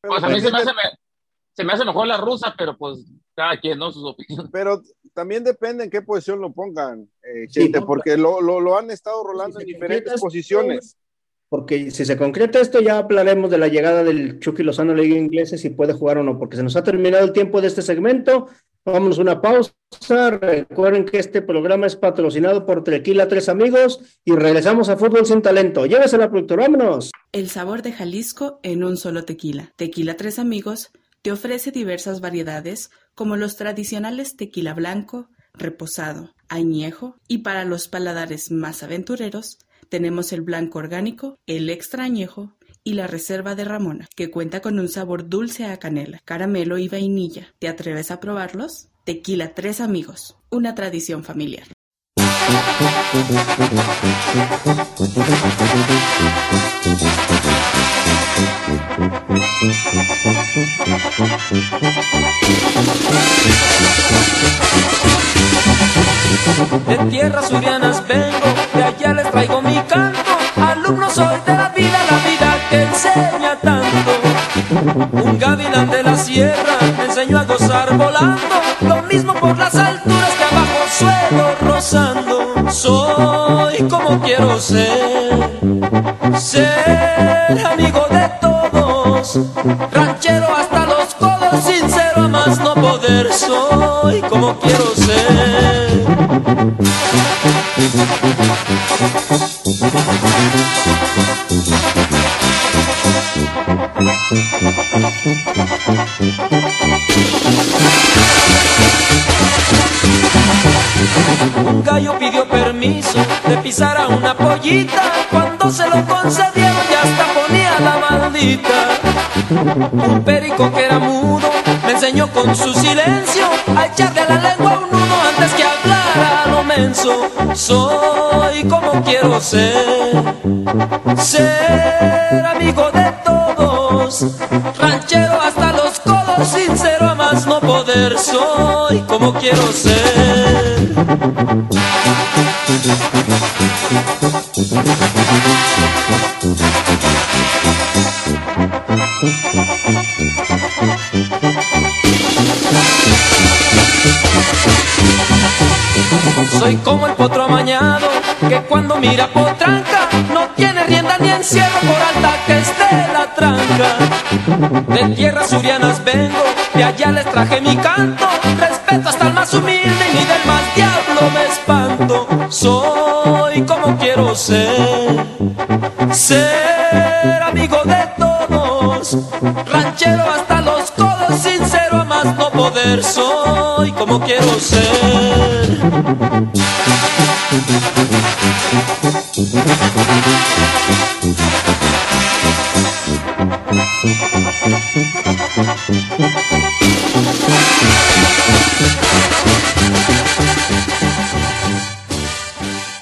Pues a mí se me, hace, se me hace mejor la rusa, pero pues cada quien, ¿no? Sus opiniones. pero también depende en qué posición lo pongan, eh, Sí, Chente, no, porque lo, lo, lo han estado rolando Si en diferentes esto, posiciones. Porque si se concreta esto, ya hablaremos de la llegada del Chucky Lozano a la Liga Inglesa, si puede jugar o no, porque se nos ha terminado el tiempo de este segmento. Vámonos a una pausa. Recuerden que este programa es patrocinado por Tequila Tres Amigos y regresamos a Fútbol Sin Talento. Llévesela, productor, vámonos. El sabor de Jalisco en un solo tequila. Tequila Tres Amigos te ofrece diversas variedades como los tradicionales tequila blanco, reposado, añejo y para los paladares más aventureros tenemos el blanco orgánico, el extra añejo y la reserva de Ramona, que cuenta con un sabor dulce a canela, caramelo y vainilla. ¿Te atreves a probarlos? Tequila Tres Amigos, una tradición familiar. De tierras surianas vengo, de allá les traigo mi canto. Alumno soy de la vida, la vida que enseña tanto. Un gavilán de la sierra me enseñó a gozar volando. Lo mismo por las alturas que abajo suelo rozando. Soy como quiero ser, ser amigo Soy como quiero ser. Un gallo pidió permiso de pisar a una pollita. Cuando se lo concedieron ya hasta ponía la maldita. Un perico que era mudo me enseñó con su silencio a echarle a la lengua un nudo antes que hablara lo menso. Soy como quiero ser, ser amigo de todos, ranchero hasta los codos, sincero a más no poder. Soy como quiero ser. Potro amañado que cuando mira potranca no tiene rienda ni encierro por alta que esté la tranca. De tierras surianas vengo, de allá les traje mi canto. Respeto hasta el más humilde y ni del más diablo me espanto. Soy como quiero ser, ser amigo de todos, ranchero hasta los codos, sincero a más no poder. Soy como quiero ser.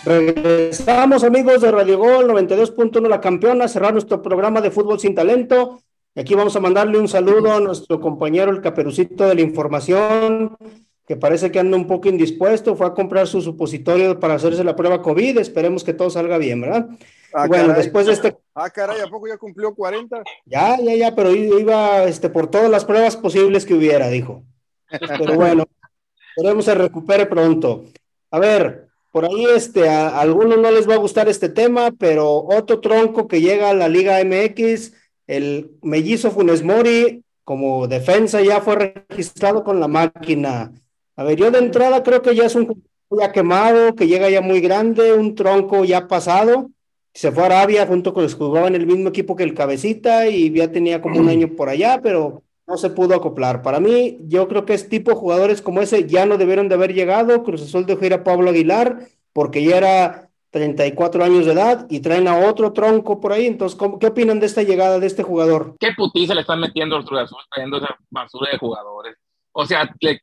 Regresamos amigos de Radio Gol 92.1 La Campeona, a cerrar nuestro programa de fútbol sin talento. Aquí vamos a mandarle un saludo a nuestro compañero el caperucito de la información, que parece que anda un poco indispuesto, fue a comprar su supositorio para hacerse la prueba COVID, esperemos que todo salga bien, ¿verdad? Ah, bueno, caray. después de este, Ah, caray, ¿a poco ya cumplió 40? ya, ya, ya, pero iba este, por todas las pruebas posibles que hubiera, dijo. Pero bueno, esperemos se recupere pronto. A ver, por ahí este, a, a algunos no les va a gustar este tema, pero otro tronco que llega a la Liga MX, el mellizo Funes Mori, como defensa ya fue registrado con la máquina. A ver, yo de entrada creo que ya es un jugador ya quemado, que llega ya muy grande, un tronco ya pasado. Se fue a Arabia junto con los que jugaban en el mismo equipo que el Cabecita y ya tenía como un año por allá, pero no se pudo acoplar. Para mí, yo creo que es tipo de jugadores como ese ya no debieron de haber llegado. Cruz Azul dejó ir a Pablo Aguilar porque ya era 34 años de edad y traen a otro tronco por ahí. Entonces, ¿cómo- ¿qué opinan de esta llegada de este jugador? ¿Qué putiza le están metiendo al Cruz Azul trayendo esa basura de jugadores? O sea, les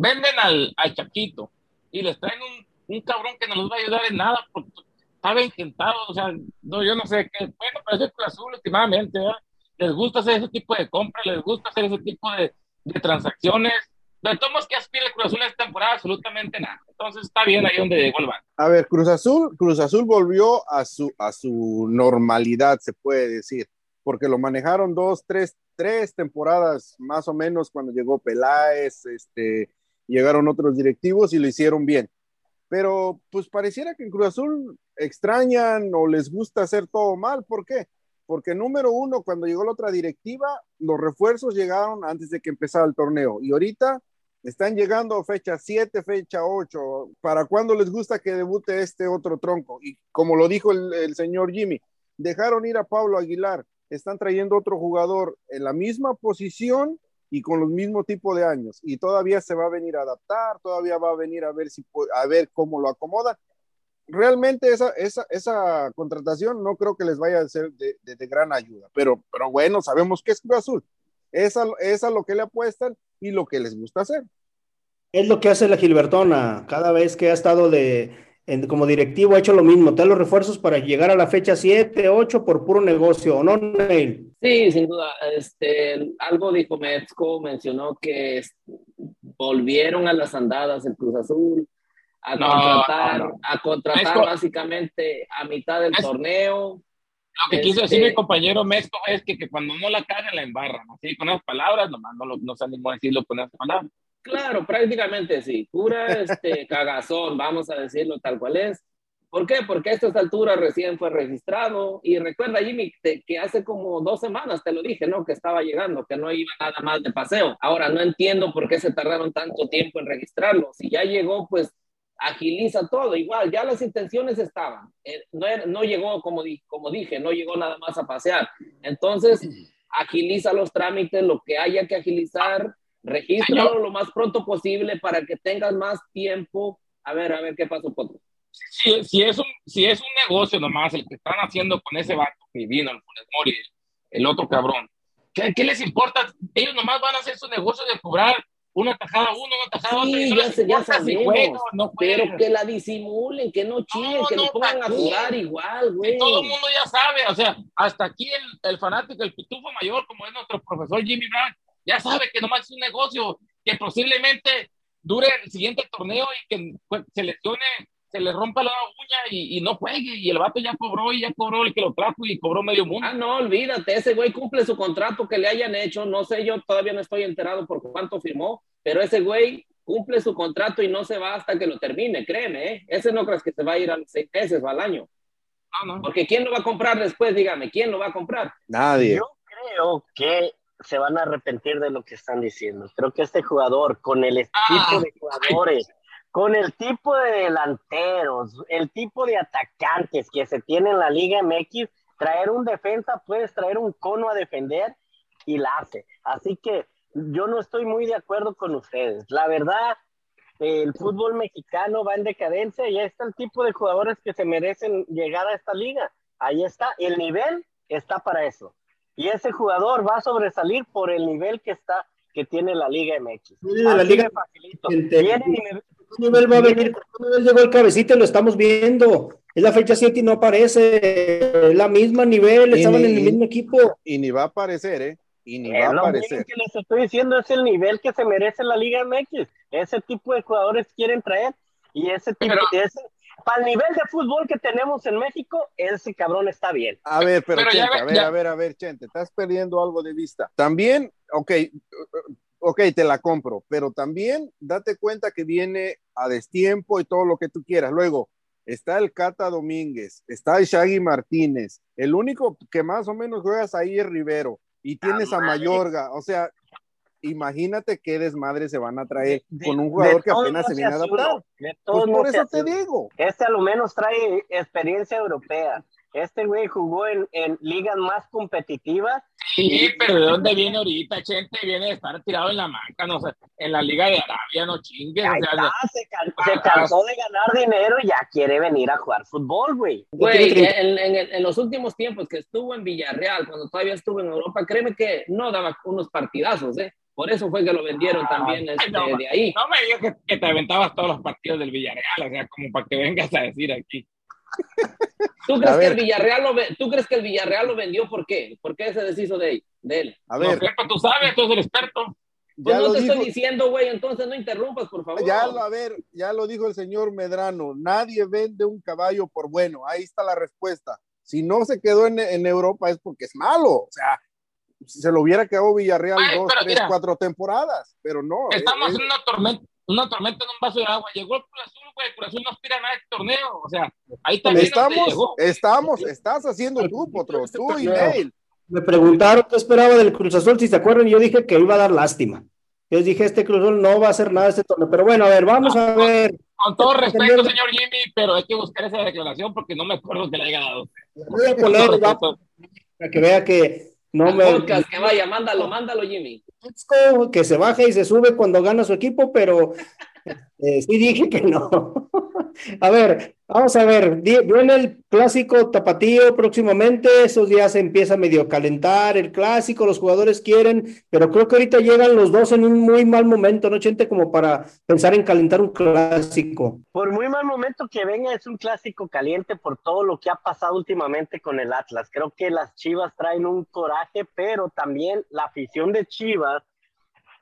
venden al, al Chaquito y les traen un, un cabrón que no les va a ayudar en nada porque estaba intentado, o sea, no, yo no sé qué, bueno, pero es el Cruz Azul últimamente, ¿verdad? Les gusta hacer ese tipo de compras, les gusta hacer ese tipo de, de transacciones. De todos ¿qué aspira el Cruz Azul esta temporada? Absolutamente nada. Entonces está bien ahí donde llegó el banco. A ver, Cruz Azul, Cruz Azul volvió a su, a su normalidad, se puede decir, porque lo manejaron dos, tres, tres temporadas más o menos cuando llegó Peláez, este, llegaron otros directivos y lo hicieron bien. Pero pues pareciera que en Cruz Azul extrañan o les gusta hacer todo mal. ¿Por qué? Porque número uno, cuando llegó la otra directiva, los refuerzos llegaron antes de que empezara el torneo y ahorita están llegando fecha 7, fecha 8. ¿Para cuándo les gusta que debute este otro tronco? Y como lo dijo el señor Jimmy, dejaron ir a Pablo Aguilar, están trayendo otro jugador en la misma posición y con los mismos tipos de años. Y todavía se va a venir a adaptar, todavía va a venir a ver, si, a ver cómo lo acomodan. Realmente esa, esa, esa contratación no creo que les vaya a ser de, de- gran ayuda, pero, pero bueno, sabemos que es Cruz Azul. Es es a lo que le apuestan y lo que les gusta hacer. Es lo que hace la Gilbertona. Cada vez que ha estado de, en- como directivo ha hecho lo mismo. Te da los refuerzos para llegar a la fecha 7, 8 por puro negocio, ¿o no, Neil? Sí, sin duda. Este, algo dijo Metzko, mencionó que volvieron a las andadas el Cruz Azul. a No, contratar, no, no. a contratar Mezco- básicamente a mitad del Es- torneo. Lo que quiso decir Este- mi compañero Mesco es que, que cuando no la cagan, la embarran. Así, con esas palabras, nomás no, lo- no se animó a decirlo con esas palabras. Claro, prácticamente sí. Pura este, cagazón, vamos a decirlo tal cual es. ¿Por qué? Porque a estas alturas recién fue registrado. Y recuerda, Jimmy, te- que hace como dos semanas te lo dije, ¿no? Que estaba llegando, que no iba nada más de paseo. Ahora, no entiendo por qué se tardaron tanto tiempo en registrarlo. Si ya llegó, pues agiliza todo. Igual, ya las intenciones estaban. Eh, no, no llegó, como, di- como dije, no llegó nada más a pasear. Entonces, agiliza los trámites, lo que haya que agilizar, regístralo lo más pronto posible para que tengas más tiempo. A ver, a ver qué pasó, Potro. Si, si, es un, si es un negocio nomás el que están haciendo con ese vato que vino, el Funes Mori, el, otro cabrón, ¿qué, ¿qué les importa? Ellos nomás van a hacer su negocio de cobrar una tajada uno, una tajada Sí, no ya, sé- ya sabemos, no pero que la disimulen, que no chillen, No, que no, pongan a jugar igual, güey. Y todo el mundo ya sabe, o sea, hasta aquí el, el fanático, el pitufo mayor, como es nuestro profesor Jimmy Brown, ya sabe que nomás es un negocio que posiblemente dure el siguiente torneo y que pues, se lesione, se le rompa la uña y, y no juegue. Y el vato ya cobró y ya cobró el que lo trajo y cobró medio mundo. Ah, no, olvídate, ese güey cumple su contrato que le hayan hecho, no sé, yo todavía no estoy enterado por cuánto firmó, pero ese güey cumple su contrato y no se va hasta que lo termine, créeme, ¿eh? Ese no crees que se va a ir a los seis meses o al año, No, no. porque ¿quién lo va a comprar después? Dígame, ¿quién lo va a comprar? Nadie. Yo creo que se van a arrepentir de lo que están diciendo. Creo que este jugador, con el tipo Ah, de jugadores, con el tipo de delanteros, el tipo de atacantes que se tiene en la Liga MX, traer un defensa, puedes traer un cono a defender y la hace. Así que yo no estoy muy de acuerdo con ustedes. La verdad, el fútbol mexicano va en decadencia y ahí está el tipo de jugadores que se merecen llegar a esta liga. Ahí está, el nivel está para eso. Y ese jugador va a sobresalir por el nivel que está, que tiene la Liga MX. Viene de la Liga facilito. Gente, Viene y me- ¿Qué nivel va a venir? ¿Con qué nivel llegó el cabecita lo estamos viendo? Es la fecha 7 y no aparece. Es la misma nivel, Y estaban ni- en el mismo equipo. Y ni va a aparecer, ¿eh? Y ni va a lo aparecer. mismo que les estoy diciendo, es el nivel que se merece la Liga MX. Ese tipo de jugadores quieren traer y ese tipo, Pero- ese, para el nivel de fútbol que tenemos en México, ese cabrón está bien. A ver, pero, Pero Chente, a ver, ya- a ver, a ver, Chente, estás perdiendo algo de vista. También, ok, ok, te la compro, pero también date cuenta que viene a destiempo y todo lo que tú quieras. Luego, está el Cata Domínguez, está el Shaggy Martínez, el único que más o menos juegas ahí es Rivero, y tienes a. Mayorga, o sea, imagínate qué desmadre se van a traer De- con un jugador que apenas no se viene a adaptar. Pues por eso te uno. digo. Este a lo menos trae experiencia europea. Este güey jugó en, en ligas más competitivas. Sí, pero ¿de dónde viene ahorita, Chente? Viene de estar tirado en la manca, no sé, en la Liga de Arabia, no chingues. Ahí O sea, está, se, can- se cansó de ganar dinero y ya quiere venir a jugar fútbol, güey. Güey, en, en- en los últimos tiempos que estuvo en Villarreal, cuando todavía estuvo en Europa, créeme que no daba unos partidazos, ¿eh? Por eso fue que lo vendieron Ah, también este, no, de ahí. no me digas que, que te aventabas todos los partidos del Villarreal, o sea, como para que vengas a decir aquí. ¿Tú crees, que el Villarreal lo ¿Tú crees que el Villarreal lo vendió por qué? ¿Por qué se deshizo de, de él? A No, ver, Pepa, tú sabes, tú eres el experto. Pues ya no te dijo, estoy diciendo, güey, entonces no interrumpas, por favor. Ya lo, a ver, ya lo dijo el señor Medrano, nadie vende un caballo por bueno, ahí está la respuesta. Si no se quedó en, en Europa es porque es malo, o sea, se lo hubiera quedado Villarreal Ay, dos, tres, mira. cuatro temporadas, pero no. Estamos es- en una tormenta, una tormenta en un vaso de agua. Llegó el Cruz Azul, güey, el Cruz Azul no aspira a nada de este torneo. O sea, ahí también estamos, llegó. estamos, estás haciendo tú, Potro, tú y. Neil. Me preguntaron qué esperaba del Cruz Azul, si se acuerdan, y yo dije que iba a dar lástima. Yo les dije, este Cruz Azul no va a hacer nada este torneo. Pero bueno, a ver, vamos a ver. Con todo respeto, Entender- señor Jimmy, pero hay que buscar esa declaración porque no me acuerdo que le haya dado. Voy a poner, va, para que vea que no Al me... podcast, que vaya, mándalo, mándalo, Jimmy. que se baja y se sube cuando gana su equipo, pero eh, sí dije que no. A ver, vamos a ver, viene el clásico tapatío próximamente, esos días se empieza medio a calentar el clásico, los jugadores quieren, pero creo que ahorita llegan los dos en un muy mal momento, ¿no, Chente? Como para pensar en calentar un clásico. Por muy mal momento que venga, es un clásico caliente por todo lo que ha pasado últimamente con el Atlas. Creo que las Chivas traen un coraje, pero también la afición de Chivas,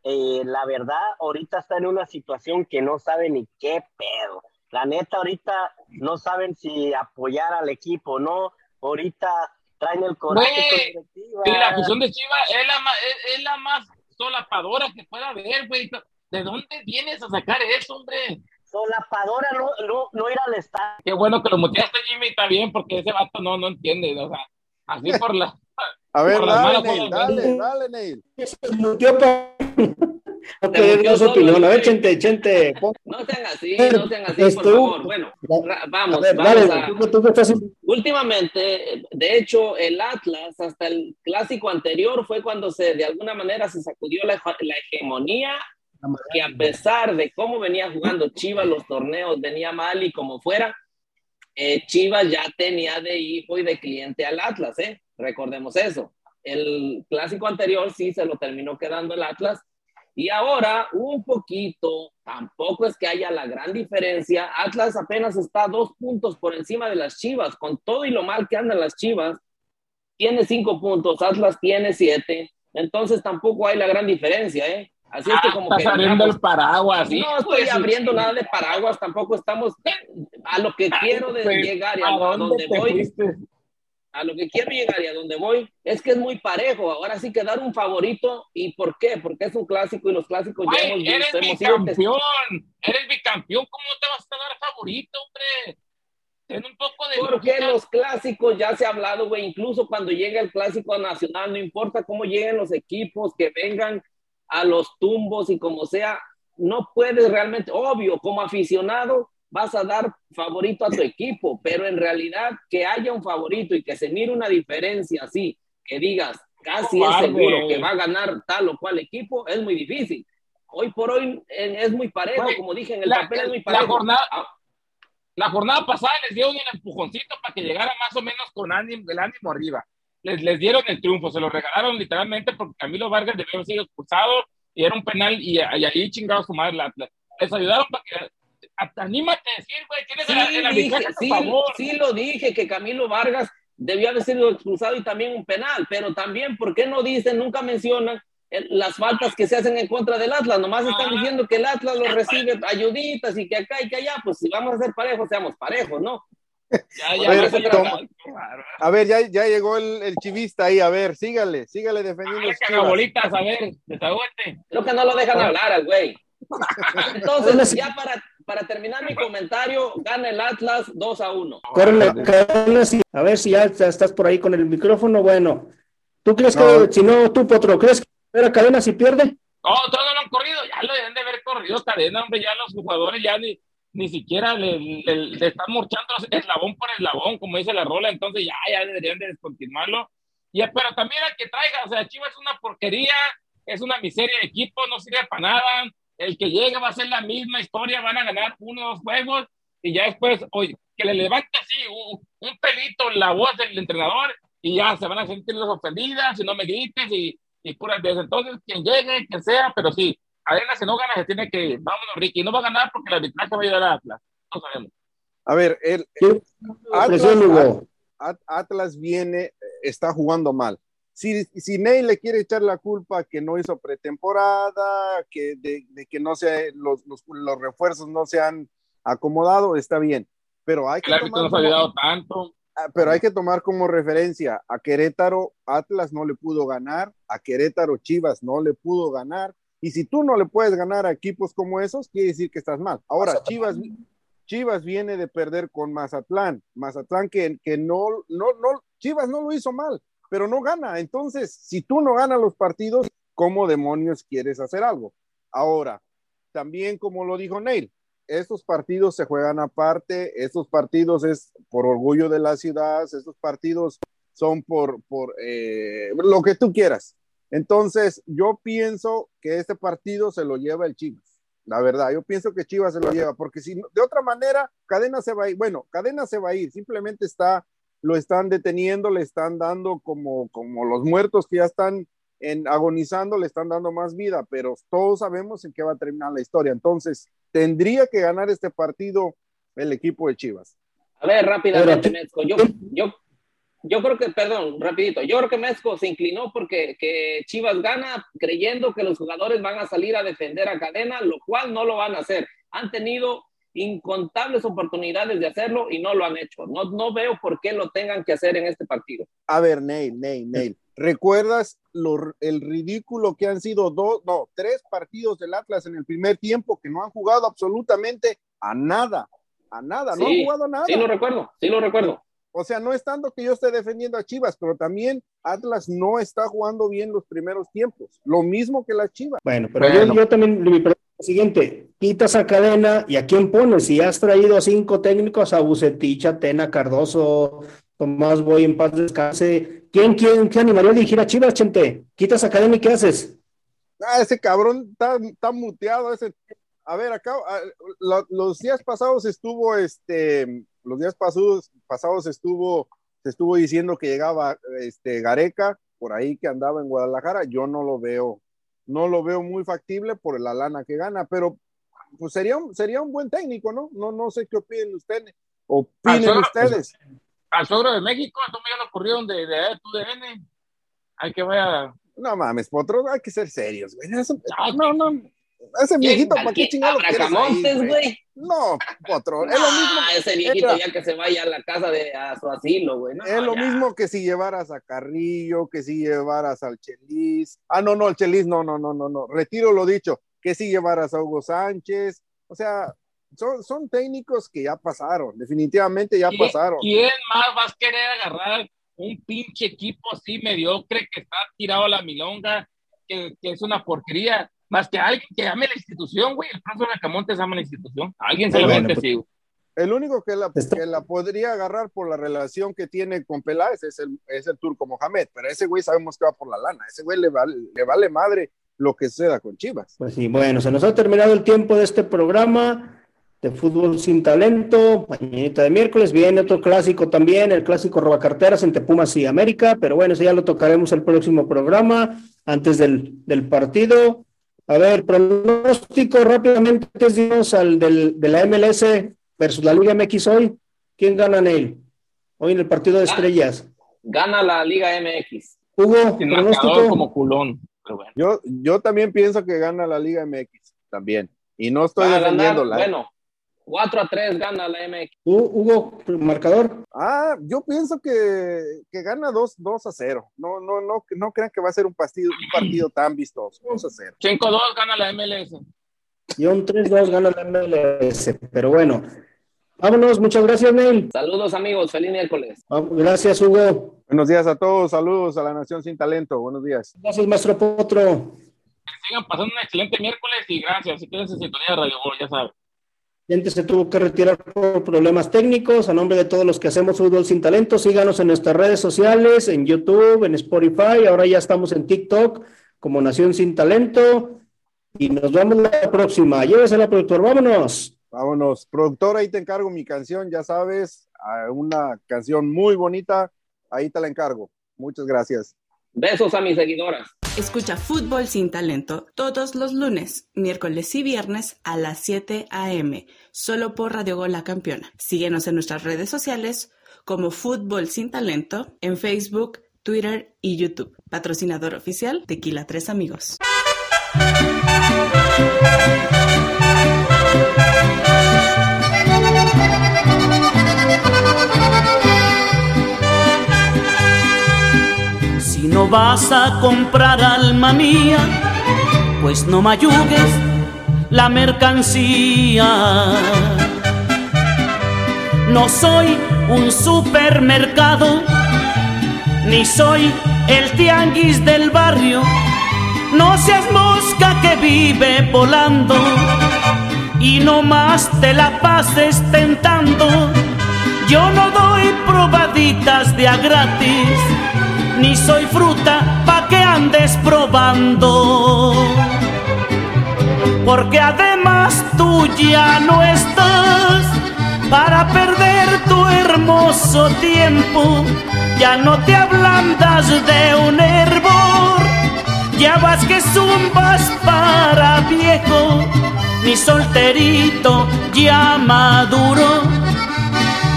eh, la verdad, ahorita está en una situación que no sabe ni qué pedo. La neta, ahorita no saben si apoyar al equipo o no. Ahorita traen el coraje con Sí, la afición de Chivas es la, más, es, la más solapadora que pueda haber, güey. ¿De dónde vienes a sacar eso, hombre? Solapadora, no, no, no ir al estadio. Qué bueno que lo motivaste, Jimmy, está bien, porque ese vato no, no entiende, o sea, así por la... A ver, dale, Neil, dale, dale, Neil. Ok, no su opinión. A ver, Chente, Chente. No sean así, no sean así, por favor. Bueno, vamos, vamos. Últimamente, de hecho, el Atlas, hasta el clásico anterior, fue cuando se, de alguna manera, se sacudió la, la hegemonía que a pesar de cómo venía jugando Chivas los torneos, venía mal y como fuera, eh, Chivas ya tenía de hijo y de cliente al Atlas, ¿eh? Recordemos eso. El clásico anterior sí se lo terminó quedando el Atlas y ahora un poquito, tampoco es que haya la gran diferencia. Atlas apenas está dos puntos por encima de las Chivas, con todo y lo mal que andan las Chivas. Tiene cinco puntos, Atlas tiene siete. Entonces tampoco hay la gran diferencia, ¿eh? Así es que ah, como que... abriendo el paraguas. No estoy abriendo nada de paraguas, tampoco estamos a lo que quiero de llegar y a, donde voy a lo que quiero llegar y a donde voy es que es muy parejo. Ahora sí que dar un favorito. ¿Y por qué? Porque es un clásico y los clásicos ya hemos visto. Eres bicampeón, eres bicampeón. ¿Cómo te vas a dar favorito, hombre? Ten un poco de. Porque los clásicos ya se ha hablado, güey. Incluso cuando llega el clásico nacional, no importa cómo lleguen los equipos, que vengan a los tumbos y como sea, no puedes realmente, obvio, como aficionado, vas a dar favorito a tu equipo, pero en realidad que haya un favorito y que se mire una diferencia así, que digas casi es seguro que va a ganar tal o cual equipo, es muy difícil. Hoy por hoy es muy parejo, como dije en el papel es muy parejo. La jornada, ah. la jornada pasada les dio un empujoncito para que llegara más o menos con ánimo, el ánimo arriba. Les, les dieron el triunfo, se lo regalaron literalmente porque Camilo Vargas debió haber sido expulsado y era un penal y, ahí chingados su madre. les ayudaron para que anímate a decir, güey, tienes sí, la, sí, lo dije, que Camilo Vargas debió haber sido expulsado y también un penal, pero también, ¿por qué no dicen, nunca mencionan las faltas que se hacen en contra del Atlas? Nomás están diciendo que el Atlas lo recibe ayuditas y que acá y que allá, pues si vamos a ser parejos, seamos parejos, ¿no? Ya, ya, a, ver, a ver, ya, ya llegó el, el, chivista ahí, a ver, sígale, sígale defendiendo. Ay, bolitas, a ver, desahógate. Creo que no lo dejan hablar al güey. Entonces, ya para, para terminar mi comentario, gana el Atlas 2 a 1. a ver si ya estás por ahí con el micrófono. Bueno, ¿tú crees que, si no, tú, Potro, crees que era cadena si pierde? No, todos lo han corrido, ya lo deben de haber corrido cadena, hombre, ya los jugadores ya ni, ni siquiera le, le, están marchando eslabón por eslabón, como dice la rola, entonces ya, ya deberían de descontinuarlo. Y, pero también hay que traiga, o sea, Chivas es una porquería, es una miseria de equipo, no sirve para nada el que llegue va a ser la misma historia, van a ganar uno o dos juegos y ya después, oye, que le levante así un, pelito en la voz del entrenador y ya se van a sentir los ofendidas si no me grites y, y puras veces. Entonces, quien llegue, quien sea, pero sí, Adela, si no gana, se tiene que, vámonos, Ricky, no va a ganar porque la arbitraje va a ayudar a Atlas. No sabemos. A ver, el, Atlas, Atlas viene, está jugando mal si, si Ney le quiere echar la culpa que no hizo pretemporada, que de, que no se, los, los, los, refuerzos no se han acomodado, está bien. Pero hay que tomar tanto. Ah, pero hay que tomar como referencia a Querétaro, Atlas no le pudo ganar, a Querétaro Chivas no le pudo ganar. Y si tú no le puedes ganar a equipos como esos, quiere decir que estás mal. Ahora, Chivas, Chivas viene de perder con Mazatlán. Mazatlán que, que no, no, no, Chivas no lo hizo mal pero no gana. Entonces, si tú no ganas los partidos, ¿cómo demonios quieres hacer algo? Ahora, también como lo dijo Neil, estos partidos se juegan aparte, estos partidos es por orgullo de la ciudad, estos partidos son por, por eh, lo que tú quieras. Entonces, yo pienso que este partido se lo lleva el Chivas. La verdad, yo pienso que Chivas se lo lleva, porque si de otra manera, Cadena se va a ir. Bueno, Cadena se va a ir, simplemente está lo están deteniendo, le están dando como, como los muertos que ya están en, agonizando, le están dando más vida, pero todos sabemos en qué va a terminar la historia. Entonces, tendría que ganar este partido el equipo de Chivas. A ver, rápidamente. Yo, yo, yo creo que, perdón, rapidito, yo creo que Mezco se inclinó porque que Chivas gana creyendo que los jugadores van a salir a defender a cadena, lo cual no lo van a hacer. Han tenido incontables oportunidades de hacerlo y no lo han hecho. No, no veo por qué lo tengan que hacer en este partido. A ver, Neil, Neil, Neil. ¿Recuerdas lo, el ridículo que han sido dos, no, tres partidos del Atlas en el primer tiempo que no han jugado absolutamente a nada? A nada, no han jugado a nada. Sí, lo recuerdo, sí lo recuerdo. O sea, no es tanto que yo esté defendiendo a Chivas, pero también Atlas no está jugando bien los primeros tiempos. Lo mismo que las Chivas. Bueno, pero Yo, también, mi pregunta es siguiente, quitas a cadena y a quién pones? Si has traído a cinco técnicos, a Bucetich, a Tena, Cardoso, Tomás Boy en paz descanse. ¿Quién, quién, qué animaría a dirigir a Chivas, Chente? Quitas a cadena y ¿qué haces? Ah, ese cabrón está, está muteado, ese a ver, acá ah, los días pasados estuvo, este, los días pasados, pasados estuvo, se estuvo diciendo que llegaba, este, Gareca, por ahí que andaba en Guadalajara, yo no lo veo, no lo veo muy factible por la lana que gana, pero pues sería un, sería un buen técnico, ¿no? No, no sé qué opinen ustedes, opinen ustedes. Al suegro de México, a me ya lo ocurrieron de, de, de TUDN, hay que vaya. No mames, potro, hay que ser serios, güey. no, no, ese viejito, ¿para qué chingado quieres güey? No, otro. es lo mismo. ese viejito ya que se vaya a la casa de a su asilo, güey. es lo mismo que si llevaras a Carrillo, que si llevaras al Chelis. Ah, no, no, el Chelis, no, no, no, no, no. Retiro lo dicho. Que si llevaras a Hugo Sánchez. O sea, son, son técnicos que ya pasaron, definitivamente ya pasaron. ¿Quién más vas a querer agarrar un pinche equipo así mediocre que está tirado a la milonga, que, que es una porquería? Más que alguien que ame la institución, güey. El de Camontes ama la institución. Alguien se lo bueno, pues, El único que la, que la podría agarrar por la relación que tiene con Peláez es el, es el turco Mohamed, pero ese güey sabemos que va por la lana. Ese güey le vale, le vale madre lo que suceda con Chivas. Pues sí, bueno, se nos ha terminado el tiempo de este programa de fútbol sin talento. Mañanita de miércoles viene otro clásico también, el clásico robacarteras entre Pumas y América, pero bueno, eso ya lo tocaremos el próximo programa, antes del, del partido. A ver, pronóstico rápidamente antes al del, de la MLS versus la Liga MX hoy. ¿Quién gana en él? Hoy en el partido de estrellas. Gana la Liga MX. Hugo, pronóstico. como culón. Yo, yo también pienso que gana la Liga MX también. Y no estoy defendiéndola. ¿eh? Bueno, 4 a 3 gana la MX. Hugo, marcador. Ah, yo pienso que, que gana 2, 2 a 0. No, no, no, no crean que va a ser un partido, un partido tan vistoso. 2 a 0. 5-2 gana la MLS. Y un 3-2 gana la MLS. Pero bueno, vámonos. Muchas gracias, Neil. Saludos, amigos. Feliz miércoles. Gracias, Hugo. Buenos días a todos. Saludos a la Nación Sin Talento. Buenos días. Gracias, maestro Potro. Que sigan pasando un excelente miércoles y gracias. Si quieres en sintonía de Radio Gol, ya sabes se tuvo que retirar por problemas técnicos. A nombre de todos los que hacemos fútbol sin talento, síganos en nuestras redes sociales, en YouTube, en Spotify. Ahora ya estamos en TikTok como Nación Sin Talento. Y nos vemos la próxima. Llévesela, productor. Vámonos. Vámonos. Productor, ahí te encargo mi canción, ya sabes. Una canción muy bonita. Ahí te la encargo. Muchas gracias. Besos a mis seguidoras. Escucha Fútbol sin Talento todos los lunes, miércoles y viernes a las 7 a.m. solo por Radio Gol La Campeona. Síguenos en nuestras redes sociales como Fútbol sin Talento en Facebook, Twitter y YouTube. Patrocinador oficial Tequila Tres Amigos. Si no vas a comprar alma mía, pues no mayugues la mercancía. No soy un supermercado, ni soy el tianguis del barrio. No seas mosca que vive volando y no más te la pases tentando. Yo no doy probaditas de a gratis ni soy fruta pa' que andes probando. Porque además tú ya no estás para perder tu hermoso tiempo. Ya no te ablandas de un hervor, ya vas que zumbas para viejo, mi solterito ya maduro.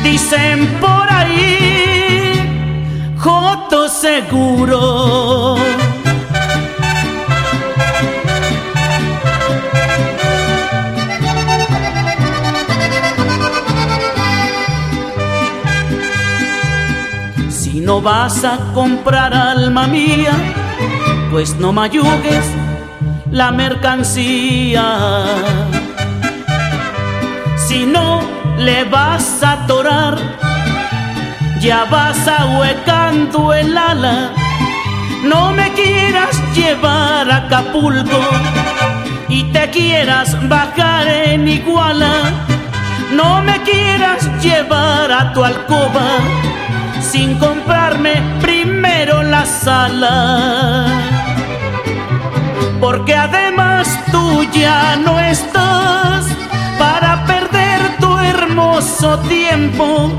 Dicen por ahí Coto seguro. Si no vas a comprar alma mía, pues no mayugues la mercancía. Si no le vas a atorar ya vas ahuecando el ala. No me quieras llevar a Acapulco y te quieras bajar en Iguala. No me quieras llevar a tu alcoba sin comprarme primero la sala. Porque además tú ya no estás para perder tu hermoso tiempo.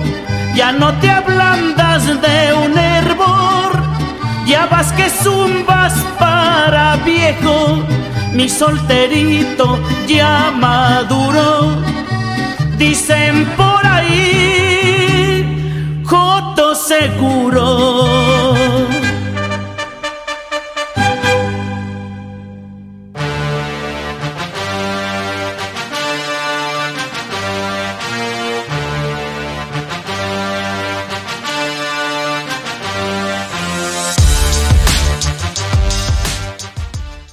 Ya no te ablandas de un hervor, ya vas que zumbas para viejo. Mi solterito ya maduro, dicen por ahí, Joto seguro.